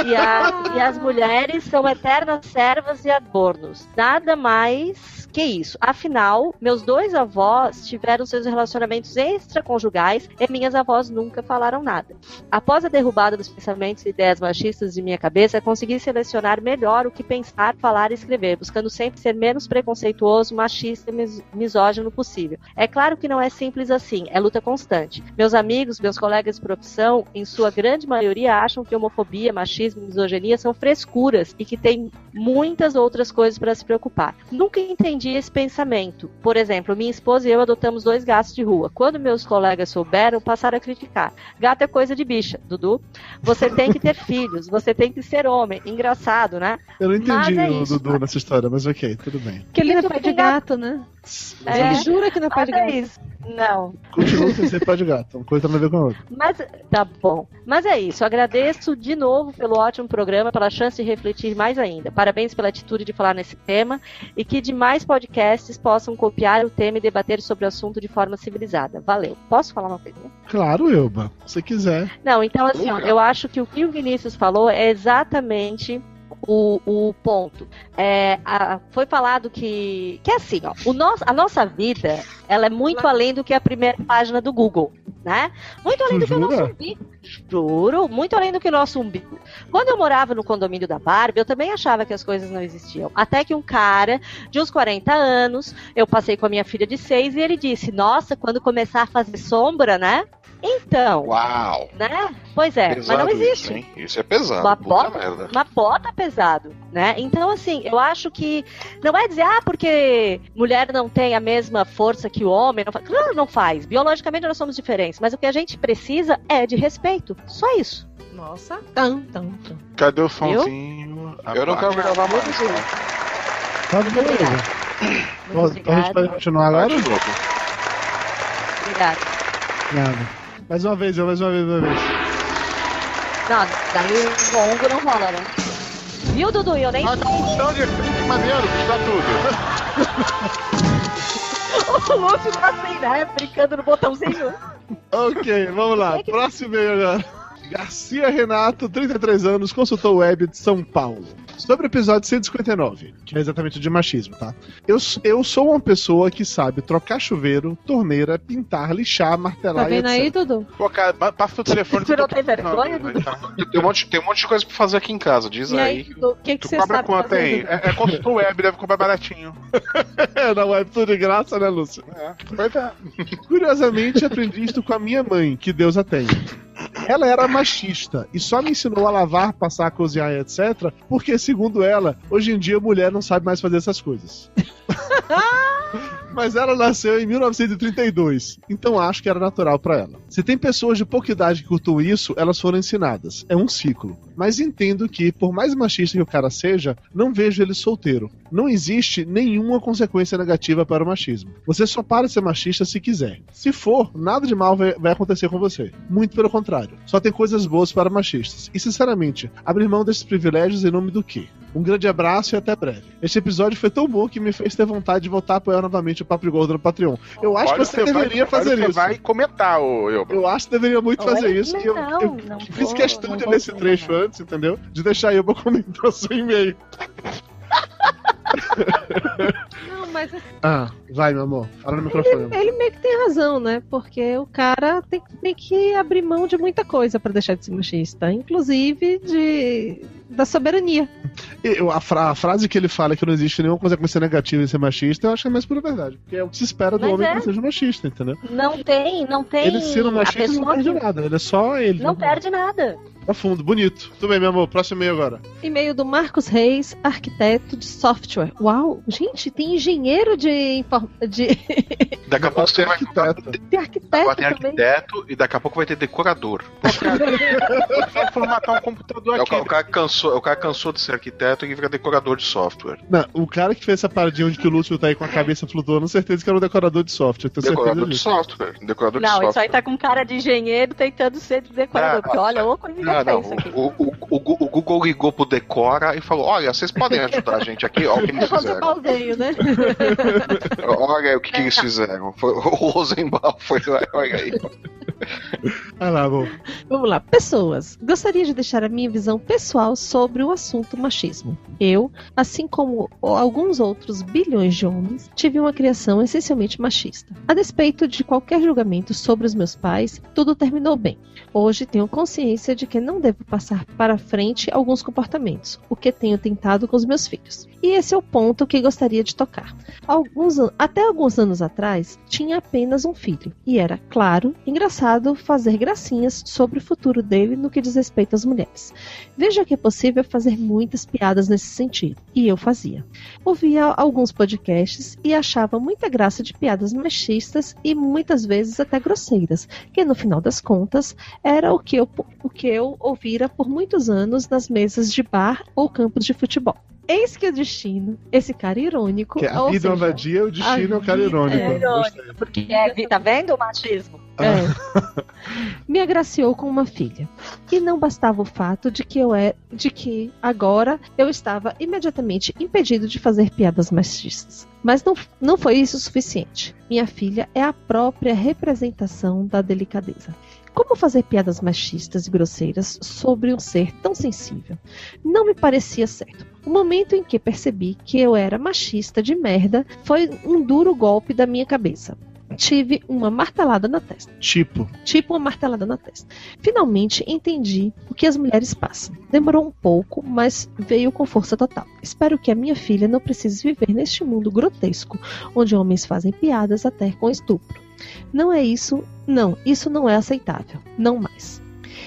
E, a- e as mulheres são eternas servas e adornos. Nada mais que isso. Afinal, meus dois avós tiveram seus relacionamentos extraconjugais e minhas avós nunca falaram nada. Após a derrubada dos pensamentos e ideias machistas de minha cabeça, consegui selecionar melhor o que pensar, falar e escrever, buscando sempre ser menos preconceituoso, machista e mis misógino possível. É claro que não é simples assim, é luta constante. Meus amigos, meus colegas de profissão, em sua grande maioria, acham que homofobia, machismo e misoginia são frescuras e que tem muitas outras coisas para se preocupar. Nunca entendi entendi esse pensamento. Por exemplo, minha esposa e eu adotamos dois gatos de rua. Quando meus colegas souberam, passaram a criticar. Gato é coisa de bicha, Dudu. Você tem que ter filhos, você tem que ser homem. Engraçado, né? Eu não entendi é o isso, Dudu nessa história, mas ok, tudo bem. Porque ele não é de tem gato, né? É. Ele jura que não é pai de gato. isso. Não. Continua sem ser pé de gato. Uma coisa tem a ver com a outra. Mas tá bom. Mas é isso. Agradeço de novo pelo ótimo programa, pela chance de refletir mais ainda. Parabéns pela atitude de falar nesse tema e que demais podcasts possam copiar o tema e debater sobre o assunto de forma civilizada. Valeu. Posso falar uma coisinha? Claro, Elba. Se quiser. Não, então assim, ó, eu acho que o que o Vinícius falou é exatamente o, o ponto. É, a- foi falado que, que é assim, ó, o nosso, a nossa vida ela é muito além do que a primeira página do Google, né? Muito além do que o nosso umbigo. Juro, muito além do que o nosso umbigo. Quando eu morava no condomínio da Barbie, eu também achava que as coisas não existiam. Até que um cara de uns 40 anos, eu passei com a minha filha de 6 e ele disse: Nossa, quando começar a fazer sombra, né? Então, Uau! né? Pois é, mas Pesado não existe. Isso, hein? Isso é pesado. Uma bota, merda. uma bota pesado, né? Então, assim, eu acho que não é dizer, ah, porque mulher não tem a mesma força que o homem. Não faz. Claro, não faz. Biologicamente nós somos diferentes, mas o que a gente precisa é de respeito. Só isso. Nossa. Tam, tam. Cadê o somzinho? Eu não quero gravar mais. não. Tá. Muito Então a gente obrigada. pode continuar agora? Novo. Obrigada. Mais uma vez, eu mais uma vez, mais uma vez. Não, daí o longo não rola, né? Viu, Dudu? Eu nem Ah, tá de maneiro, está tudo. O Lúcio tá assim, né? Brincando no botãozinho. Ok, vamos lá. Próximo e-mail agora. Garcia Renato, 33 anos, consultor web de São Paulo. Sobre o episódio 159, que é exatamente o de machismo, tá? Eu, eu sou uma pessoa que sabe trocar chuveiro, torneira, pintar, lixar, Tá martelar e vendo aí. Dudu? Pô, cara, pa- passa o telefone. Você não tô tem vergonha, Dudu? tá. Tem um, monte, tem um monte de coisa pra fazer aqui em casa, diz E aí, aí. Dudu, o que, você cobra sabe quanto fazer? É, é consultor web, deve cobrar baratinho. É, na web tudo de graça, né, Lúcio? É, pois é. Curiosamente, aprendi isso com a minha mãe, que Deus a tenha. Ela era machista e só me ensinou a lavar, passar, cozinhar etc. Porque, segundo ela, hoje em dia a mulher não sabe mais fazer essas coisas. Mas ela nasceu em 1932, então acho que era natural pra ela. Se tem pessoas de pouca idade que curtam isso, elas foram ensinadas. É um ciclo. Mas entendo que, por mais machista que o cara seja, não vejo ele solteiro. Não existe nenhuma consequência negativa para o machismo. Você só para de ser machista se quiser. Se for, nada de mal vai acontecer com você. Muito pelo contrário. Só tem coisas boas para machistas. E, sinceramente, abrir mão desses privilégios em nome do quê? Um grande abraço e até breve. Este episódio foi tão bom que me fez ter vontade de voltar a apoiar novamente o Papo de Gordo no Patreon. Eu acho Olha que você vai- deveria olha fazer você isso. vai comentar, ô eu. Eu acho que deveria muito fazer Oi? isso. e eu, Não, eu não fiz vou, questão não de ler esse trecho não. antes, entendeu? De deixar eu comentar o seu e-mail. Não, mas Ah, vai, meu amor. Fala no microfone. ele meio que tem razão, né? Porque o cara tem, tem que abrir mão de muita coisa pra deixar de ser machista, inclusive de da soberania. Eu- a, fra- a frase que ele fala é que não existe nenhuma consequência negativa em ser machista, eu acho que é mais pura verdade. Porque é o que se espera do Mas homem é. que seja machista, entendeu? Não tem, não tem. Ele sendo machista não perde que nada, ele é só ele. não perde nada. Tá fundo, bonito. Tudo bem, meu amor, próximo e-mail agora. E-mail do Marcos Reis, arquiteto de software. Uau, gente, tem engenheiro de, inform- de, Daqui a pouco você vai. arquiteto. tem arquiteto Agora tem também. arquiteto e daqui a pouco vai ter decorador. Só formatar um computador É aqui. o cara cansou, o cara cansou de ser arquiteto e vira decorador de software. Não, o cara que fez essa paradinha onde que o Lúcio tá aí com a cabeça flutuando, certeza que era um decorador de software. Tenho certeza Decorador de disso. software. Decorador de Não, software. isso aí tá com cara de engenheiro tentando ser decorador. Ah, porque olha, ô coisa Não, não. O, o, o, o Google ligou pro Decora e falou: Olha, vocês podem ajudar a gente aqui? Olha o que eles fizeram. baldeio, né? Olha o que, que eles fizeram. Foi, o Rosenbaum foi lá, olha aí. Ah lá. Vamos lá, pessoas. Gostaria de deixar a minha visão pessoal sobre o assunto machismo. Eu, assim como alguns outros bilhões de homens, tive uma criação essencialmente machista. A despeito de qualquer julgamento sobre os meus pais, tudo terminou bem. Hoje tenho consciência de que não devo passar para frente alguns comportamentos, o que tenho tentado com os meus filhos. E esse é o ponto que gostaria de tocar. Alguns, até alguns anos atrás, tinha apenas um filho, e era, claro, engraçado fazer gracinhas sobre o futuro dele no que diz respeito às mulheres. Veja que é possível fazer muitas piadas nesse sentido, e eu fazia. Ouvia alguns podcasts e achava muita graça de piadas machistas e muitas vezes até grosseiras, que no final das contas era o que eu, o que eu ouvira por muitos anos nas mesas de bar ou campos de futebol. Eis que o destino, esse cara irônico. Que a ou vida é seja, vadia, o destino é o cara irônico. é Gostei. Porque é, tá vendo o machismo? É. me agraciou com uma filha. E não bastava o fato de que eu é, de que agora eu estava imediatamente impedido de fazer piadas machistas. Mas não, não foi isso o suficiente. Minha filha é a própria representação da delicadeza. Como fazer piadas machistas e grosseiras sobre um ser tão sensível? Não me parecia certo. O momento em que percebi que eu era machista de merda foi um duro golpe da minha cabeça. Tive uma martelada na testa Tipo, tipo uma martelada na testa. Finalmente entendi o que as mulheres passam. Demorou um pouco, mas veio com força total. Espero que a minha filha não precise viver neste mundo grotesco, onde homens fazem piadas até com estupro. Não é isso, não, isso não é aceitável. Não mais.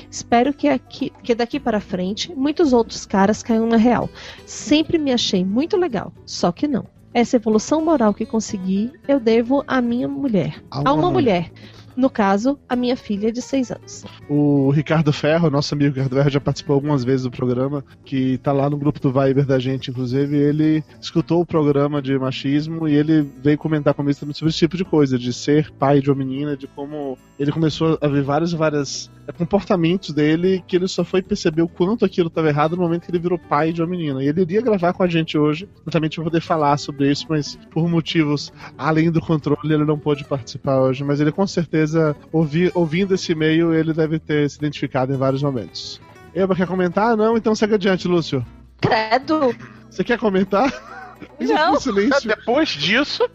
Espero que, aqui, que daqui para frente muitos outros caras caiam na real. Sempre me achei muito legal, só que não. Essa evolução moral que consegui, eu devo à minha mulher. A A uma uma mulher. No caso, a minha filha de seis anos. o Ricardo Ferro, nosso amigo Ricardo Ferro, já participou algumas vezes do programa, que tá lá no grupo do Viber da gente, inclusive. Ele escutou o programa de machismo e ele veio comentar comigo sobre esse tipo de coisa, de ser pai de uma menina, de como ele começou a ver vários vários é, comportamentos dele que ele só foi perceber o quanto aquilo estava errado no momento que ele virou pai de uma menina. E ele iria gravar com a gente hoje, exatamente para poder falar sobre isso, mas por motivos além do controle ele não pôde participar hoje. Mas ele com certeza, ouvi, ouvindo esse e-mail, ele deve ter se identificado em vários momentos. Eba, quer comentar? Não? Então segue adiante, Lúcio. Credo. Você quer comentar? Não. Depois disso,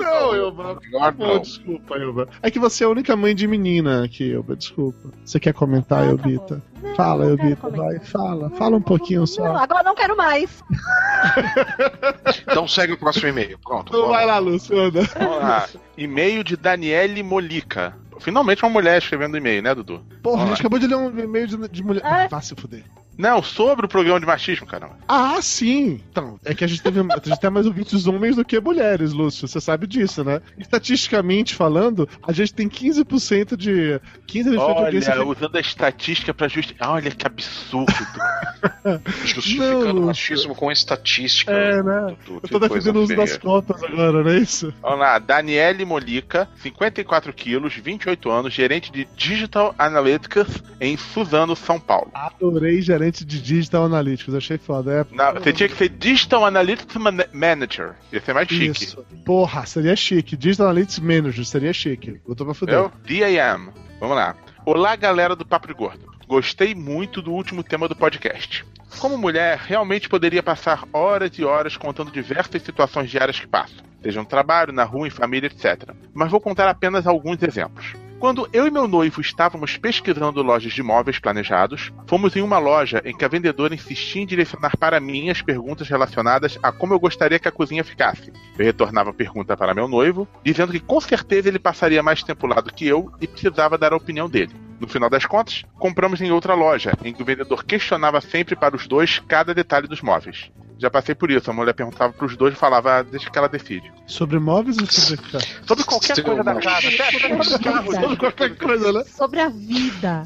Não, Elba. Pô, não. desculpa, Elba. É que você é a única mãe de menina aqui, Elba. Desculpa. Você quer comentar, Ah, tá Elbita? Não, Fala, não Elbita, vai, fala. Fala um pouquinho Não, só. agora não quero mais. Então segue o próximo e-mail. Pronto. Então vai lá, lá. E-mail de Daniele Molica. Finalmente uma mulher escrevendo e-mail, né, Dudu? Porra, a gente acabou de ler um e-mail de, de mulher. Ah. Ah, vá se fuder. Não, sobre o programa de machismo, caramba. Ah, sim! Então, é que a gente teve a gente tem mais ouvintes homens do que mulheres, Lúcio. Você sabe disso, né? Estatisticamente falando, a gente tem 15% de. 15% de audiência. Olha, usando a estatística pra justificar. Olha que absurdo. Justificando Não, o machismo com estatística. É, né? Dudu, Eu tô defendendo o uso das cotas agora, não é isso? Vamos lá, Daniele Molica, 54 quilos, 28 anos, gerente de Digital Analytics em Suzano, São Paulo. Adorei gerente de Digital Analytics, achei foda. É, Não, você tinha que ser Digital Analytics Man- Manager. Ia ser mais chique. Isso. Porra, seria chique. Digital Analytics Manager, seria chique. Botou pra fuder. Eu? DAM. Vamos lá. Olá, galera do Papo Gordo. Gostei muito do último tema do podcast. Como mulher, realmente poderia passar horas e horas contando diversas situações diárias que passo, seja no trabalho, na rua, em família, etc. Mas vou contar apenas alguns exemplos. Quando eu e meu noivo estávamos pesquisando lojas de móveis planejados, fomos em uma loja em que a vendedora insistia em direcionar para mim as perguntas relacionadas a como eu gostaria que a cozinha ficasse. Eu retornava a pergunta para meu noivo, dizendo que com certeza ele passaria mais tempo lá do que eu e precisava dar a opinião dele. No final das contas, compramos em outra loja, em que o vendedor questionava sempre para os dois cada detalhe dos móveis. Já passei por isso, a mulher perguntava para os dois e falava, ah, deixa que ela decide. Sobre móveis ou sobre carro? Sobre qualquer Seu coisa da macho. casa, sobre carro. Sobre qualquer coisa, né? Sobre a vida.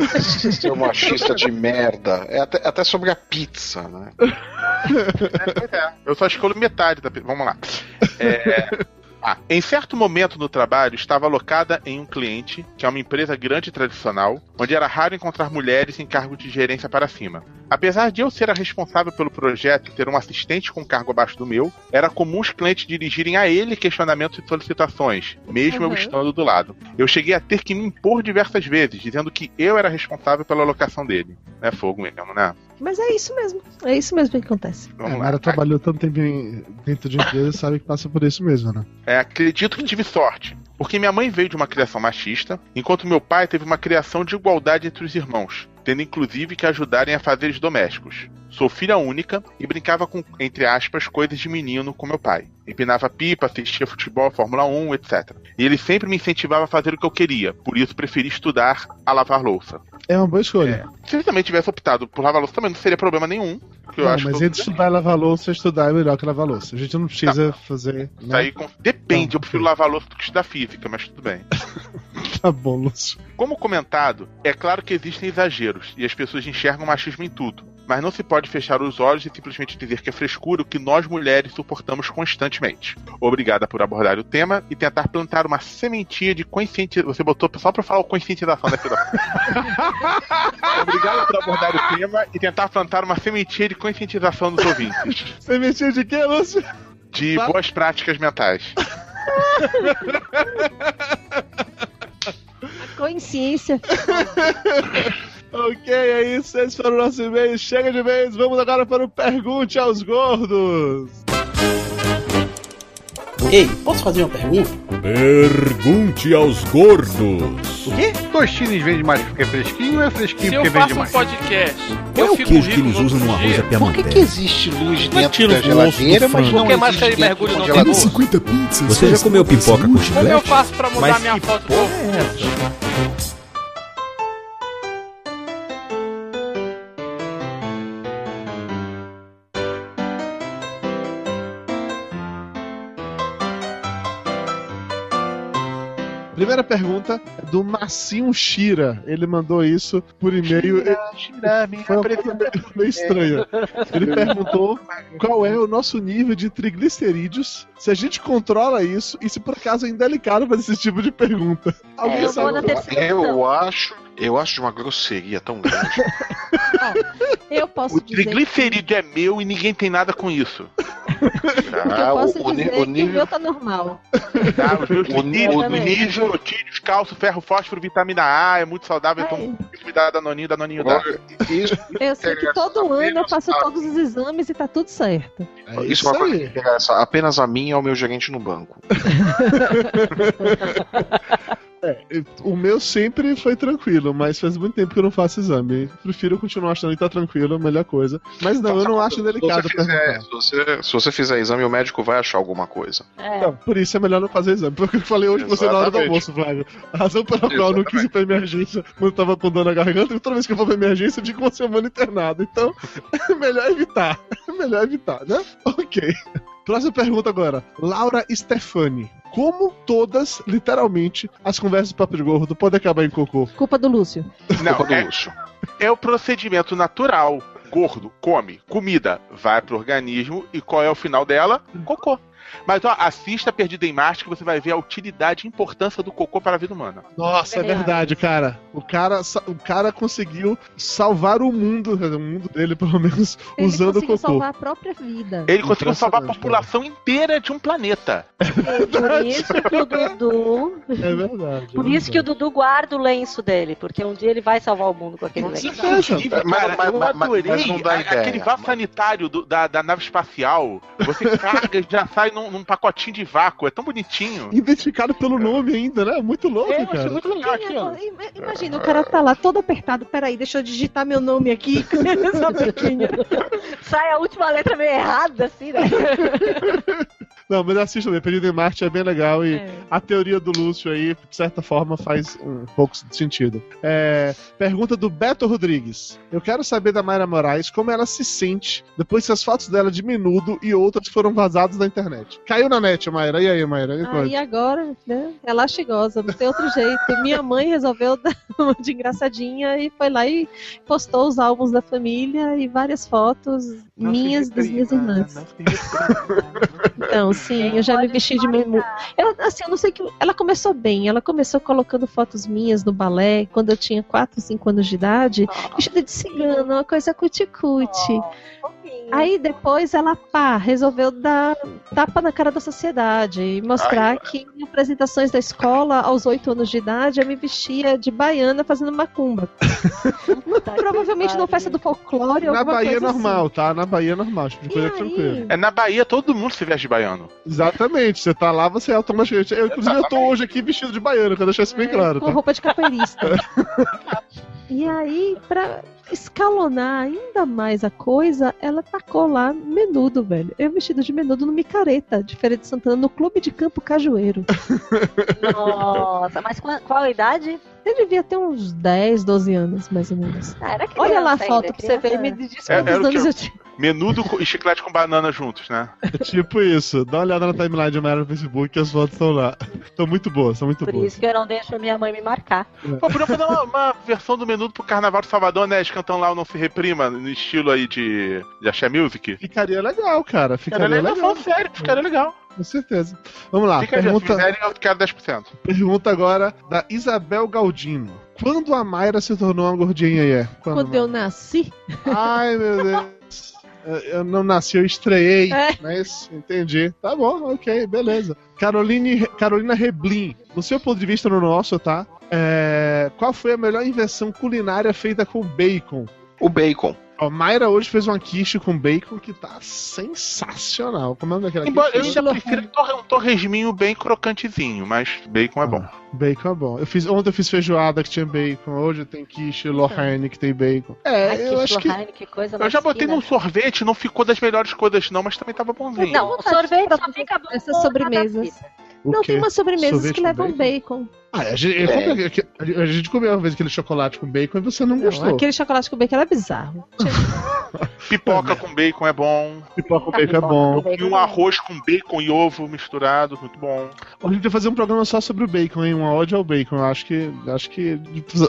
Seu machista de merda. É até, até sobre a pizza, né? Pois é. Eu só escolho metade da. pe- Vamos lá. É, ah, em certo momento no trabalho, estava alocada em um cliente, que é uma empresa grande e tradicional, onde era raro encontrar mulheres em cargo de gerência para cima. Apesar de eu ser a responsável pelo projeto e ter um assistente com cargo abaixo do meu, era comum os clientes dirigirem a ele questionamentos e solicitações, mesmo eu Uhum. estando do lado. Eu cheguei a ter que me impor diversas vezes, dizendo que eu era responsável pela alocação dele. É fogo mesmo, né? Mas é isso mesmo. É isso mesmo que acontece. É, Vamos a lá. Trabalhou tanto tempo em- dentro de empresa, sabe que passa por isso mesmo, né? É, acredito que tive sorte, porque minha mãe veio de uma criação machista, enquanto meu pai teve uma criação de igualdade entre os irmãos. Tendo inclusive que ajudarem a fazeres domésticos. Sou filha única e brincava com, entre aspas, coisas de menino com meu pai. Empinava pipa, assistia futebol, Fórmula 1, etc. E ele sempre me incentivava a fazer o que eu queria, por isso preferi estudar a lavar louça. É uma boa escolha. Se ele também tivesse optado por lavar louça, também não seria problema nenhum. não, mas entre estudar e lavar louça, estudar é melhor que lavar louça. A gente não precisa fazer. isso Né? aí depende, Não, eu prefiro lavar louça do que estudar física, mas tudo bem. Tá bom, Lúcio. Como comentado, é claro que existem exageros e as pessoas enxergam machismo em tudo. Mas não se pode fechar os olhos e simplesmente dizer que é frescura o que nós mulheres suportamos constantemente. Obrigada por abordar o tema e tentar plantar uma sementinha de conscientização. Você botou só pra falar o conscientização da filha. Obrigado por abordar o tema e tentar plantar uma sementinha de conscientização dos ouvintes. Sementinha de quê, Lúcio? De Fala. boas práticas mentais. Consciência. Ok, é isso. Esse foi o nosso e-mail. Chega de vez. Vamos agora para o Pergunte aos Gordos. Ei, posso fazer uma pergunta? Pergunte aos gordos. O quê? Tostines vende mais porque é fresquinho ou é fresquinho Se eu porque vende faço um mais? podcast, Qual é eu o queijo que eles usam no arroz dia. à Por que, que existe luz dentro tira da geladeira, mas não Por que mais existe que ele dentro mergulha no congelador? Tem 50 pizzas. Você já comeu pipoca com Como eu chiclete? faço pra mudar Mas minha foto? porra é essa? Primeira pergunta é do Massinho Shira. Ele mandou isso por e-mail. Foi uma coisa meio- meio estranha. Ele perguntou qual é o nosso nível de triglicerídeos, se a gente controla isso e se por acaso é delicado fazer esse tipo de pergunta. Alguém Eu vou sabe? Eu acho, eu acho de uma grosseria tão grande. Eu posso O dizer. que- triglicerídeo é meu e ninguém tem nada com isso. tá? Eu posso o, o, dizer ni- o que o nível. meu tá normal. Meus O lipídios, o nível, cálcio, ferro, fósforo, vitamina A, é muito saudável, Ai. então me dá danoninho, danoninho dá. Isso, Eu sei que todo ano eu faço todos os exames e tá tudo certo. É isso é uma coisa que interessa apenas a mim e ao meu gerente no banco. O meu sempre foi tranquilo, mas faz muito tempo que eu não faço exame. Prefiro continuar achando que tá tranquilo, a melhor coisa. Mas não, eu não acho delicado se você, fizer, se, você, se você fizer exame, o médico vai achar alguma coisa. É. Não, por isso é melhor não fazer exame. Foi o que eu falei hoje com você na hora do Exatamente. almoço, Flávio. A razão pela qual eu não quis ir pra emergência quando eu tava com dor na garganta, e toda vez que eu vou pra emergência, eu digo uma semana internado. Então, é melhor evitar. É melhor evitar, né? Ok. Próxima pergunta agora. Laura Stefani. Como todas, literalmente, as conversas do Papo de Gordo podem acabar em cocô? Culpa do Lúcio. Não, Culpa do é, Lúcio. é o procedimento natural. Gordo, come, comida, vai pro organismo e qual é o final dela? Cocô. Mas ó, assista Perdida em Marte que você vai ver a utilidade e importância do cocô para a vida humana. Nossa, é Verdade. verdade, cara. O cara, o cara conseguiu salvar o mundo, o mundo dele, pelo menos, Ele usando o conseguiu cocô. salvar a própria vida. Ele conseguiu salvar a população inteira de um planeta. Por isso que o Dudu. É verdade. Por isso que o Dudu guarda o lenço dele, porque um dia ele vai salvar o mundo com aquele lenço. Mas- Cara, mas- eu mas- mas adorei não dá a- ideia. aquele vaso sanitário do- da, da nave espacial. Você carga e já sai num, num pacotinho de vácuo. É tão bonitinho. Identificado pelo nome ainda, né? Muito louco, É, cara. muito legal aqui, Imagina, o cara tá lá todo apertado. Peraí, deixa eu digitar meu nome aqui. Sai a última letra meio errada, assim, né? Não, mas assista também. Perdido em Marte é bem legal e É. a teoria do Lúcio aí, de certa forma, faz um pouco de sentido. É, pergunta do Beto Rodrigues. Eu quero saber da Mayra Moraes como ela se sente depois que as fotos dela de menudo e outras foram vazadas na internet. Caiu na net, Mayra. E aí, Mayra? Me Aí conte. agora, né? É lastigosa, não tem outro jeito. Minha mãe resolveu dar uma de engraçadinha e foi lá e postou os álbuns da família e várias fotos Não minhas das minhas irmãs. não. Então, sim, eu já me vesti de meio. Eu, assim, eu não sei que. Ela começou bem. Ela começou colocando fotos minhas no balé quando eu tinha 4, 5 anos de idade, vestida de cigana, uma coisa cuti-cuti. Aí depois ela, pá, resolveu dar tapa na cara da sociedade e mostrar que em apresentações da escola, aos 8 anos de idade, eu me vestia de baiana fazendo macumba. Provavelmente na festa do folclore ou Na Bahia é coisa assim. normal, tá? Na Bahia é normal, tipo de coisa aí? tranquila. É na Bahia todo mundo se veste de baiano. Exatamente, você tá lá, você é automaticamente. Eu, inclusive, eu tô hoje aqui vestido de baiano, quero deixar isso bem É, claro, com tá? roupa de capoeirista. E aí, pra escalonar ainda mais a coisa, ela tacou lá menudo, velho. Eu vestido de menudo no Micareta, de Feira de Santana, no Clube de Campo Cajueiro. Nossa, mas qual, qual a idade? Eu devia ter uns 10, 12 anos, mais ou menos. Ah, era Olha lá a foto pra você ver e me diz É- quantos anos que eu- tinha. Menudo e chiclete com banana juntos, né? É tipo isso. Dá uma olhada na timeline de Mayra no Facebook que as fotos estão lá. Estão muito boas, são muito Por boas. isso que eu não deixo a minha mãe me marcar. Pô, podia fazer uma, uma versão do Menudo pro Carnaval de Salvador, né? Eles cantando lá o Não Se Reprima, no estilo aí de, de Axé Music. Ficaria legal, cara. Ficaria Ficaria legal, legal. sério, ficaria legal. Com certeza. Vamos lá. Fica Pergunta, pergunta... eu quero 10%. pergunta agora da Isabel Galdino. Quando a Mayra se tornou uma gordinha aí? É? Quando, Quando eu nasci, Ai, meu Deus. Eu- Eu não nasci, eu estreiei. É. Mas entendi. Tá bom, ok, beleza. Caroline, Carolina Reblin, no seu ponto de vista, no nosso, tá? É, qual foi a melhor invenção culinária feita com bacon? O bacon. Ó, Mayra hoje fez uma quiche com bacon que tá sensacional. Como é daquela Embora eu quiche? ainda prefiro um torre- torresminho bem crocantezinho, mas bacon é bom. Bacon é bom. Eu fiz, ontem eu fiz feijoada que tinha bacon, hoje tem quiche Lorraine que tem bacon. É, Ai, eu acho que. Lohane, que coisa Eu já botei num sorvete, não ficou das melhores coisas não, mas também tava bonzinho. Não, o sorvete só fica bom essas na sobremesas. O Não, quê? tem umas sobremesas Sorvete que levam bacon. Ah, a gente, É. comprei aqui- a gente comeu uma vez aquele chocolate com bacon e você não, Não, gostou. aquele chocolate com bacon era bizarro. Pipoca com bacon é bom. Pipoca com bacon é bom. bacon E um é arroz com bacon e ovo misturado, muito bom. A gente vai fazer um programa só sobre o bacon, hein? Uma ode ao bacon. Eu acho que. Acho que.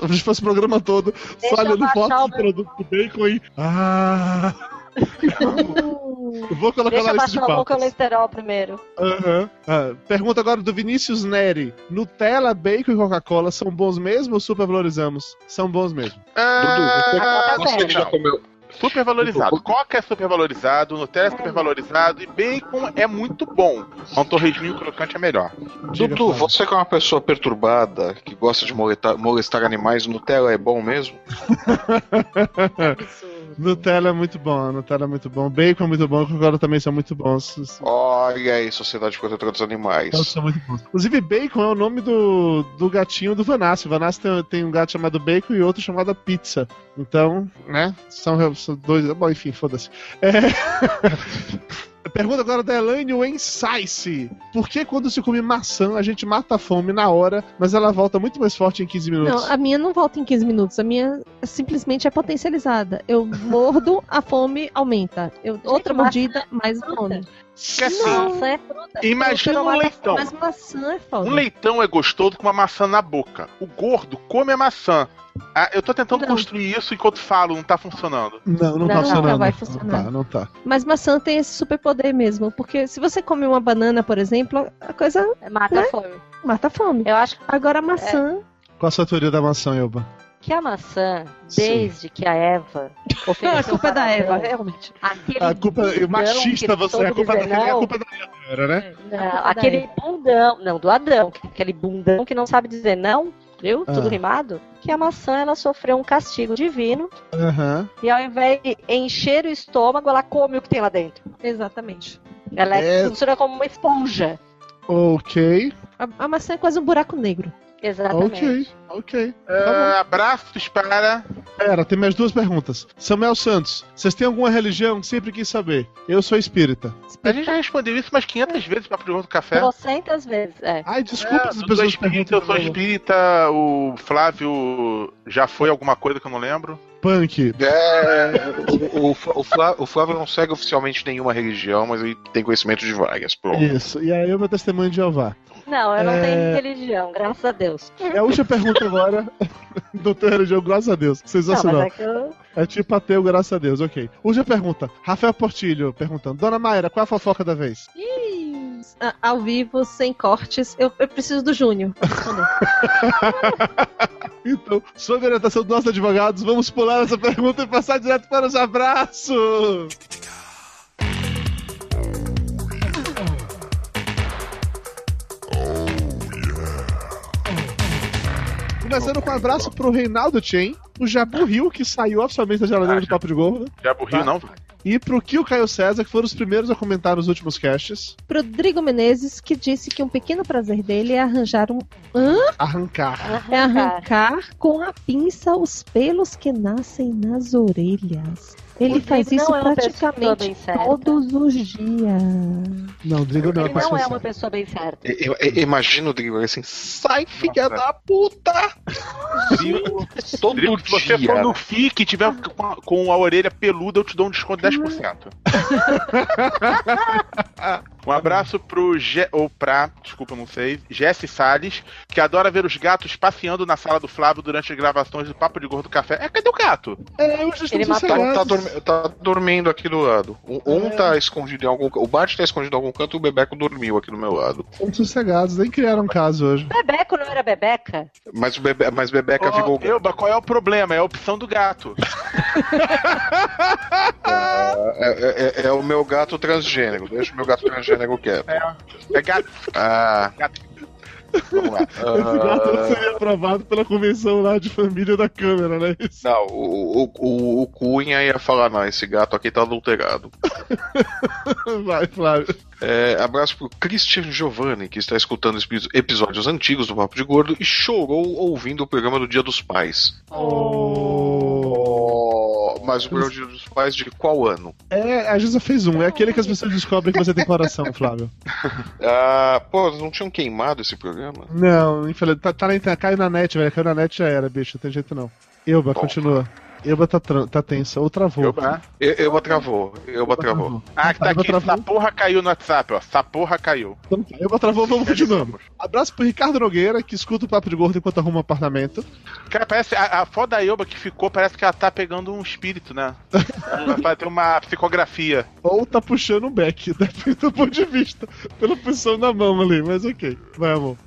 A gente faz o programa todo Deixa só olhando fotos o de produto com bacon e. Ah! Eu vou colocar Deixa na eu lista de baixar o pautas. colesterol primeiro. Aham. Ah, pergunta agora do Vinícius Neri. Nutella, bacon e Coca-Cola são bons mesmo ou supervalorizamos? São bons mesmo. Ah, Dudu, você- Você que já comeu. super valorizado. Coca é super valorizado, Nutella é super valorizado e bacon é muito bom. Um torresminho crocante é melhor. Dudu, você que é uma pessoa perturbada, que gosta de molestar, molestar animais, Nutella é bom mesmo? Nutella é muito bom, Nutella é muito bom. Bacon é muito bom, Coca-Cola também são muito bons. Olha aí, Sociedade Protetora dos Animais. Todos são muito bons. Inclusive, Bacon é o nome do, do gatinho do Vanassi. O Vanassi tem, tem um gato chamado Bacon e outro chamado Pizza. Então, né? São, são dois. Bom, enfim, foda-se. É... Pergunta agora da Elaine Wensice. Por que quando se come maçã a gente mata a fome na hora, mas ela volta muito mais forte em 15 minutos? Não, a minha não volta em 15 minutos. A minha simplesmente é potencializada. Eu mordo, a fome aumenta. Eu, outra mordida, mais fome. Que assim, Maçã é fruta. imagina um leitão. Mas maçã é foda. Um leitão é gostoso com uma maçã na boca. O gordo come a maçã. Ah, eu tô tentando Não. construir isso enquanto falo, não tá funcionando. Não, não, Não, tá não, funcionando. vai Não funcionar. tá, não tá. Mas maçã tem esse superpoder mesmo. Porque se você come uma banana, por exemplo, a coisa Mata Né? a fome. mata a fome. Eu acho Agora a maçã. Qual a sua teoria da maçã, Elba? Que a maçã, Sim. desde que a Eva a ofereceu culpa é da Eva, realmente. A culpa é machista você, a culpa, da, dizer a não. culpa da era, né? Não, culpa da aquele bundão, não, do Adão, que- aquele bundão que não sabe dizer não, viu? Ah. Tudo rimado. Que a maçã, ela sofreu um castigo divino Aham. e ao invés de encher o estômago, ela come o que tem lá dentro. Exatamente. Ela É. funciona como uma esponja. Ok, A, a maçã é quase um buraco negro. Exatamente. ok, ok. Tá Ah, abraços para. Pera, tem mais duas perguntas. Samuel Santos, vocês têm alguma religião? Sempre quis saber. Eu sou espírita. A gente já respondeu isso umas 500 vezes pra pergunta do café. Trocentas vezes, é. Ai, desculpa É, as eu sou pessoas espírita, eu sou perguntam. espírita, o Flávio já foi alguma coisa que eu não lembro. Punk. É, o, o, o, Flá- o Flávio não segue oficialmente nenhuma religião, mas ele tem conhecimento de várias. Pronto. Isso. E aí, o meu testemunho de Jeová. Não, eu não É. tenho religião, graças a Deus. É a última pergunta agora. Não tenho religião, graças a Deus. Não, Sensacional. é que eu... É tipo ateu, graças a Deus. Ok. Última pergunta. Rafael Portilho perguntando. Dona Mayra, qual é a fofoca da vez? Ih, a- ao vivo, sem cortes. Eu, eu preciso do Júnior. pra responder. Então, sob a orientação dos nossos advogados, vamos pular essa pergunta e passar direto para os abraços. Começando com um abraço pro Reinaldo Chen, o Jabu Rio, que saiu oficialmente da geladeira do Papo de Gordo. Já burriu, Tá. não? E pro Kio Caio César, que foram os primeiros a comentar nos últimos casts. Pro Rodrigo Menezes, que disse que um pequeno prazer dele é arranjar um. Hã? Arrancar. É arrancar com a pinça os pelos que nascem nas orelhas. Ele faz isso não é praticamente todos os dias. Não, Rodrigo não é Ele não é uma séria. pessoa bem certa. Eu, eu- imagino o Drigo assim, sai filha Nossa. da puta! Todo Rodrigo, se você for no FIC e tiver com a, com a orelha peluda, eu te dou um desconto de 10%. um abraço pro Ge ou pra, desculpa, não sei, Jesse Salles, que adora ver os gatos passeando na sala do Flávio durante as gravações do Papo de Gordo Café. É, cadê o gato? É, hoje Ele estamos matou- Tá, tá. Dormi- tá dormindo aqui do lado. Um, um É. tá escondido em algum O Bart tá escondido em algum canto e o Bebeco dormiu aqui do meu lado. Estamos sossegados, nem criaram um caso hoje. Bebeco não era Bebeca? Mas, o Bebe, mas Bebeca ficou. Ô, Elba, qual é o problema? É a opção do gato. É, é- é- é o meu gato transgênero. Deixa o meu gato transgênero quieto. É gato. Ah. Vamos lá. Esse gato não seria aprovado pela convenção lá de família da câmera, né? Isso. não, o, o, o, o Cunha ia falar: não, esse gato aqui tá adulterado. Vai, Flávio. É, abraço pro Christian Giovanni, que está escutando os epi- episódios antigos do Papo de Gordo e chorou ouvindo o programa do Dia dos Pais. Oh, mas o programa Dia dos Pais de qual ano? É, a Jusa fez um. É aquele que as pessoas descobrem que você tem coração, Flávio. Ah, pô, não tinham queimado esse programa? Não, infelizmente. Tá, tá na internet. Caiu na net, velho. Caiu na net já era, bicho. Não tem jeito não. Bom. continua. Elba tá, tá tensa. Ou travou. Elba. Eu, eu travou, eu travou. Ah, que tá aqui. travou. Essa porra caiu no WhatsApp, ó. Essa porra caiu. Então tá, Elba travou, vamos continuando. Abraço pro Ricardo Nogueira, que escuta o Papo de Gordo enquanto arruma um apartamento. Cara, parece. A, a foto da Elba que ficou, parece que ela tá pegando um espírito, né? Vai fazer uma psicografia. Ou tá puxando um back, depende do ponto de vista. Pela posição na mão ali, mas ok. Vai, amor.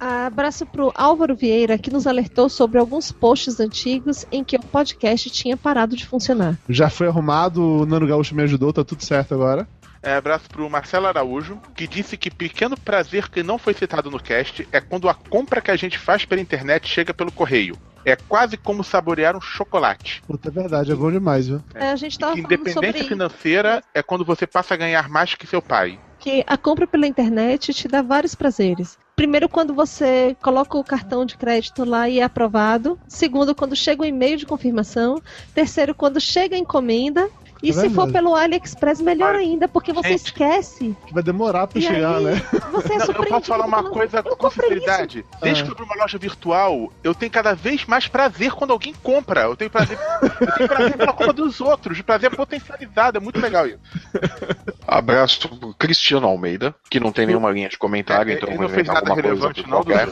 Abraço pro Álvaro Vieira, que nos alertou sobre alguns posts antigos em que o podcast tinha parado de funcionar. Já foi arrumado, o Nano Gaúcho me ajudou, tá tudo certo agora. É, abraço pro Marcelo Araújo, que disse que pequeno prazer que não foi citado no cast é quando a compra que a gente faz pela internet chega pelo correio. É quase como saborear um chocolate. Puta, é verdade, é bom demais, viu? É, a gente tava Que independência sobre financeira é quando você passa a ganhar mais que seu pai. que a compra pela internet te dá vários prazeres. Primeiro, quando você coloca o cartão de crédito lá e é aprovado. Segundo, quando chega o e-mail de confirmação. Terceiro, quando chega a encomenda. E É se for pelo AliExpress, melhor ainda, porque você Gente. esquece. Vai demorar pra E chegar, aí, né? você é Não, eu posso falar uma falando, coisa "Eu com sinceridade. Desde Ah. que eu abri uma loja virtual, eu tenho cada vez mais prazer quando alguém compra. Eu tenho prazer, eu tenho prazer pela compra dos outros. Prazer potencializado. É muito legal isso. Abraço pro Cristiano Almeida, que não tem nenhuma linha de comentário, É, então fez inventar nada alguma coisa relevante, não, qualquer.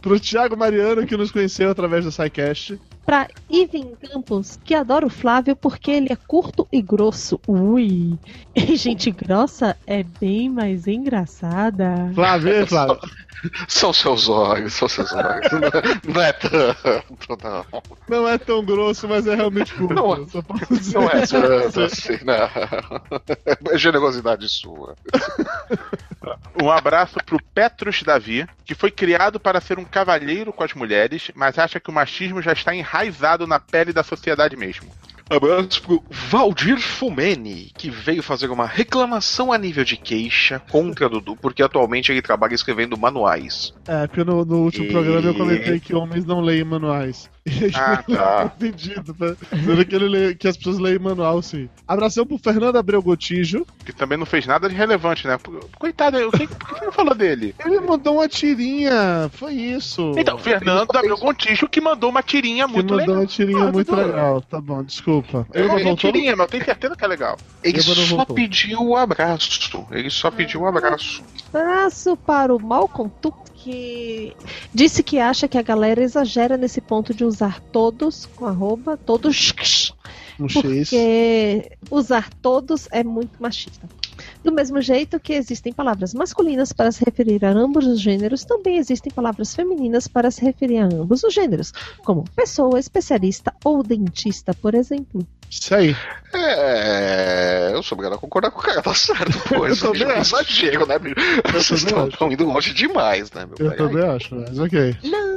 Pro Thiago Mariano, que nos conheceu através do SciCast. Pra Ivan Campos, que adora o Flávio porque ele é curto e grosso. Ui! E gente grossa é bem mais engraçada. Flávio, Flávio. São seus olhos, são seus olhos. Não, não é tanto, não. Não é tão grosso, mas é realmente curto. Não é- Só posso dizer. Não é tanto assim, não. É generosidade sua. Um abraço pro Petrus Davi, que foi criado para ser um cavalheiro com as mulheres, mas acha que o machismo já está enraizado na pele da sociedade mesmo. Abraço pro Valdir Fumeni, que veio fazer uma reclamação a nível de queixa contra Dudu, porque atualmente ele trabalha escrevendo manuais. É, porque no, no último E- programa eu comentei que homens não leem manuais. E aí Ah, tá. entendido, tá? Dizendo que, ele que as pessoas leem manual, sim. Abração pro Fernando Abreu Gotijo. Que também não fez nada de relevante, né? Coitado, o que, por que você não falou dele? Ele mandou uma tirinha, foi isso. Então, Fernando Abreu Gontijo que mandou uma tirinha que muito mandou legal. uma tirinha Ah, muito legal. Tá bom, desculpa. Eu Ele não voltou? tirinha, mas eu tenho certeza que é legal. Ele só voltou. pediu o abraço. Ele só pediu o abraço. Abraço para o Malcolm que disse que acha que a galera exagera nesse ponto de usar todos com arroba, todos, Um porque usar todos é muito machista. Do mesmo jeito que existem palavras masculinas para se referir a ambos os gêneros, também existem palavras femininas para se referir a ambos os gêneros, como pessoa, especialista ou dentista, por exemplo. Isso aí. É. Eu sou obrigado a concordar com o cara, tá certo, pô. Eu Isso também é um exagero, né, bicho? Vocês estão indo longe demais, né, meu Eu pai? também acho, mas ok. Não,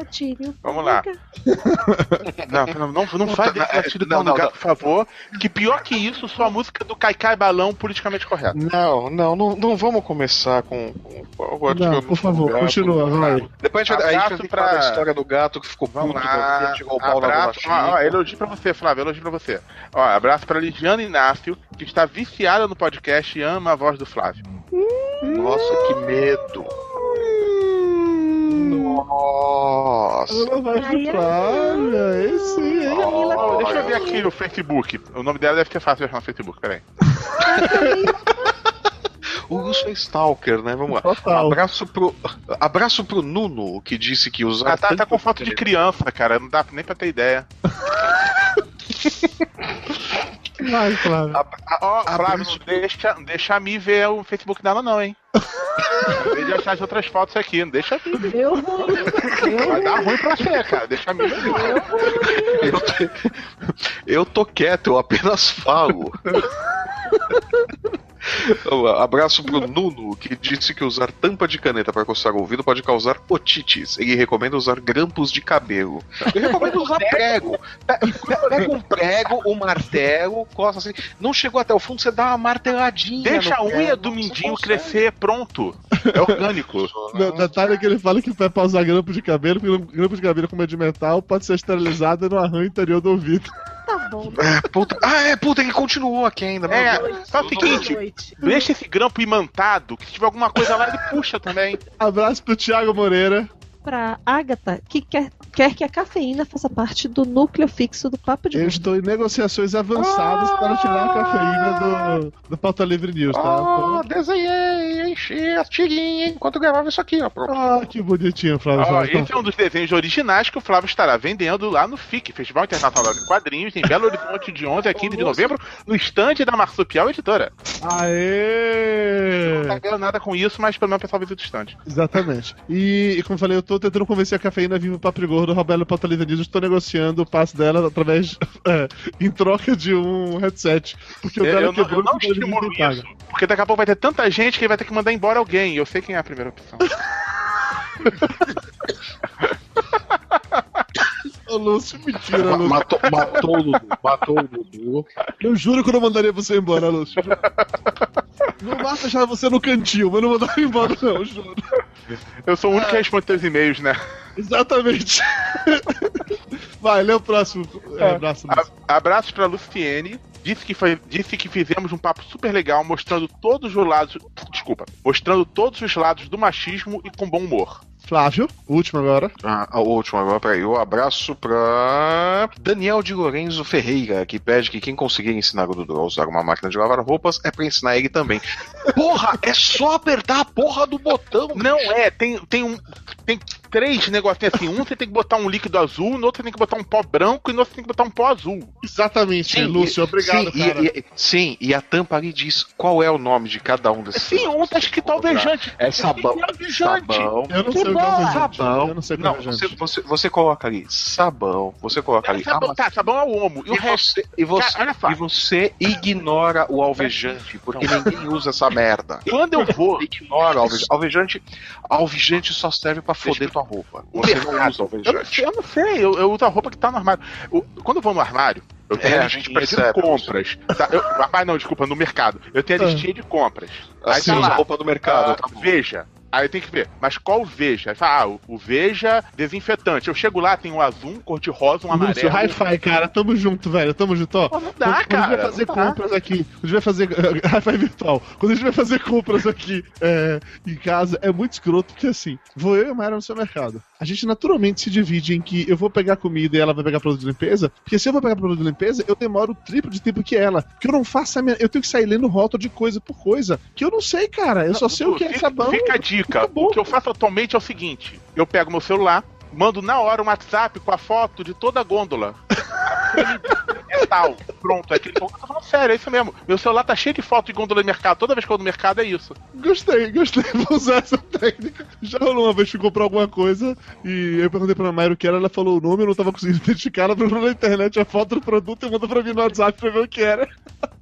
latinho. Vamos lá. Não, não, não, faz desse latido Não, não, não, lugar, não. por favor. Que pior que isso, sua música do Caicai Balão politicamente correto. Não, não, não, não vamos começar com. com o Não, por favor, gato. continua, vai. Depois a gente, vai- a gente Abraço vai pra- falar da história do gato que ficou puto, lá. que tirou o pau na Abraço. Ó, ó, elogio pra você, Flávio, elogio pra você. Ó, abraço pra Ligiana Inácio, que está viciada no podcast e ama a voz do Flávio. Nossa, que medo. Nossa. Ela vai chupar, esse? Ó, deixa eu ver aqui no Facebook. O nome dela deve ser fácil de achar no Facebook, peraí. O Lúcio é Stalker, né? Vamos lá. Total. Abraço pro, abraço pro Nuno, que disse que usar. Ah, tá, tá com foto de criança, cara. Não dá nem pra ter ideia. Vai, Flávio. Ó, Abraço. Flávio, não deixa, deixa a Mi ver o Facebook dela, não, hein? Vez de achar as outras fotos aqui, não deixa a Mi ver. Eu Vai dar ruim pra você, cara. Deixa a Mi ver. Eu, te- eu tô quieto, eu apenas falo. Abraço pro Nuno, que disse que usar tampa de caneta para coçar o ouvido pode causar otites. Ele recomenda usar grampos de cabelo. Eu recomendo usar prego. Pe- Pega um prego, um martelo, coça assim. Não chegou até o fundo, você dá uma marteladinha. Deixa a unha do mindinho crescer, pronto. É orgânico. Não, detalhe é que ele fala que pra usar grampo de cabelo, porque grampo de cabelo como é de metal, pode ser esterilizado no arranho interior do ouvido. Tá bom. É, puta- Ah, é, puta, ele continuou aqui ainda. É, só o seguinte, deixa esse grampo imantado, que se tiver alguma coisa lá, ele puxa também. Abraço pro Thiago Moreira. Pra Agatha, que quer, quer que a cafeína faça parte do núcleo fixo do Papo de Eu estou em negociações avançadas para tirar a cafeína do, do Pauta Livre News, tá? Ah, desenhei, enchi as tirinhas enquanto gravava isso aqui, ó. Pronto. Ah, que bonitinho, Flávio. Flávio. esse é um dos desenhos originais que o Flávio estará vendendo lá no FIC, Festival Internacional de Quadrinhos, em Belo Horizonte, de 11 a 15 de novembro, no estande da Marsupial Editora. Aê! Não tá ganhando nada com isso, mas pelo menos o pessoal visita o estande. Exatamente. E, e como eu falei, eu tô tentando convencer a cafeína viva Papo Gordo, Roberto News. Estou negociando o passe dela através. é, em troca de um headset. Porque o Eu, dela eu não, quebrou eu não e o Pauta Livre estimulo isso, porque daqui a pouco vai ter tanta gente que ele vai ter que mandar embora alguém. e Eu sei quem é a primeira opção. Ô, Lúcio, mentira, Lúcio. Matou, matou o Dudu. Matou o Dudu. Eu juro que eu não mandaria você embora, Lúcio. No máximo deixar você no cantinho, mas não mandaria embora, não, eu juro. Eu sou o único que responde teus e-mails, né? Exatamente. Vai, lê o próximo. É, abraço, Lúcio. A- abraços pra Luciene. Disse que, foi, disse que fizemos um papo super legal mostrando todos os lados. Desculpa. Mostrando todos os lados do machismo e com bom humor. Flávio, último agora. Ah, o último agora, peraí. Um abraço pra Daniel de Lorenzo Ferreira, que pede que quem conseguir ensinar o Dudu a usar uma máquina de lavar roupas é pra ensinar ele também. Porra, é só apertar a porra do botão. Não é, tem, tem um. Tem três negocinhos assim. Um você tem que botar um líquido azul, no outro você tem que botar um pó branco e no outro você tem que botar um pó azul. Exatamente, Lúcio, e- obrigado, sim, cara. E, e- sim, e a tampa ali diz qual é o nome de cada um desses. Sim, um tá escrito alvejante. É sabão. É. Sabão. Eu não sei o que é alvejante. Sabão. Eu não sei o que é alvejante. você, você, você coloca ali sabão, você coloca ali. Sabão, ama- tá, sabão é o homo. E o resto. você, e, você, Cara, e você ignora o alvejante, porque ninguém usa essa merda. Quando eu vou. Ignora o alvejante. Alvejante, alvejante só serve pra foder tua roupa. Você mercado. não usa Eu não alvejante. sei, eu não sei. Eu, eu uso a roupa que tá no armário. O- quando eu vou no armário, eu tenho É, a gente listinha de percebe. compras. Tá, eu, armário não, desculpa, no mercado. Eu tenho a Ah. listinha de compras. Aí Assim, tá usa lá. roupa do mercado. Ah, tá veja. Aí tem que ver, mas qual Veja? Aí fala, Ah, o, o Veja desinfetante. Eu chego lá, tem um azul, um cor-de-rosa, um Lúcio, amarelo. hi-fi, cara. Tamo junto, velho. Tamo junto, ó. Pô, não dá, quando, quando a gente cara. vai fazer não dá. compras aqui, quando a gente vai fazer hi-fi virtual, quando a gente vai fazer compras aqui é, em casa, é muito escroto, porque assim, vou eu e a Mayra no seu mercado. A gente naturalmente se divide em que eu vou pegar comida e ela vai pegar produto de limpeza, porque se eu vou pegar produto de limpeza, eu demoro o triplo de tempo que ela. Porque eu não faço a minha. Eu tenho que sair lendo rótulo de coisa por coisa. Que eu não sei, cara. Eu só sei o que é sabão. Fica a dica. Acabou. O que eu faço atualmente é o seguinte: eu pego meu celular, mando na hora um WhatsApp com a foto de toda a gôndola. É tal. Pronto, é aquele eu tô falando sério, é isso mesmo. Meu celular tá cheio de foto de gôndola de mercado. Toda vez que eu vou no mercado é isso. Gostei, gostei. Vou usar essa técnica. Já rolou uma vez que comprou alguma coisa e eu perguntei pra Mayra o que era, ela falou o nome, eu não tava conseguindo identificar, ela procurou na internet a foto do produto e mandou pra mim no WhatsApp pra ver o que era.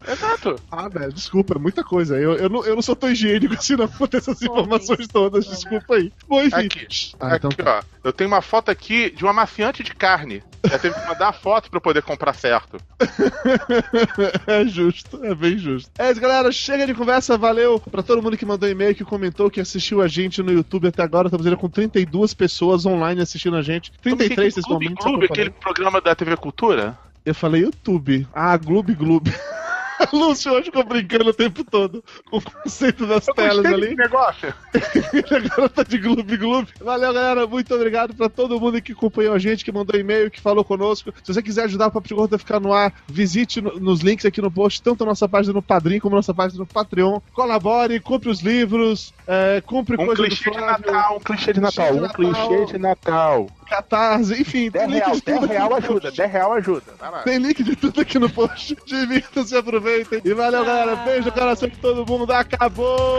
Exato. Ah, velho, desculpa, é muita coisa. Eu, eu, não, eu não sou tão higiênico assim não pra ter essas informações todas, desculpa aí. Bom, enfim. Aqui, Ah, então aqui ó. Eu tenho uma foto aqui de uma maciante de carne. Já teve que mandar a foto pra eu poder comprar certo. é justo, é bem justo. É isso, galera. Chega de conversa. Valeu pra todo mundo que mandou e-mail, que comentou, que assistiu a gente no YouTube até agora. Estamos com 32 pessoas online assistindo a gente. 33 nesse momento. Clube, falar. aquele programa da TV Cultura? Eu falei YouTube. Ah, Gloob Gloob. Lúcio hoje ficou brincando o tempo todo com o conceito das Eu telas ali. negócio. Agora tá de Gloob Gloob. Valeu, galera. Muito obrigado pra todo mundo que acompanhou a gente, que mandou e-mail, que falou conosco. Se você quiser ajudar o Papo de Gordo a ficar no ar, visite no- nos links aqui no post, tanto a nossa página no Padrim como a nossa página no Patreon. Colabore, compre os livros, é, compre Um coisa clichê do de Flávio, Natal, um clichê de Natal, um clichê de Natal. Catarse, enfim, tem 10 link real, de tudo 10 real ajuda, 10 real ajuda. Tem link de tudo aqui no post. Divirtam-se, aproveitem. E valeu, galera. Beijo no coração de todo mundo. Acabou!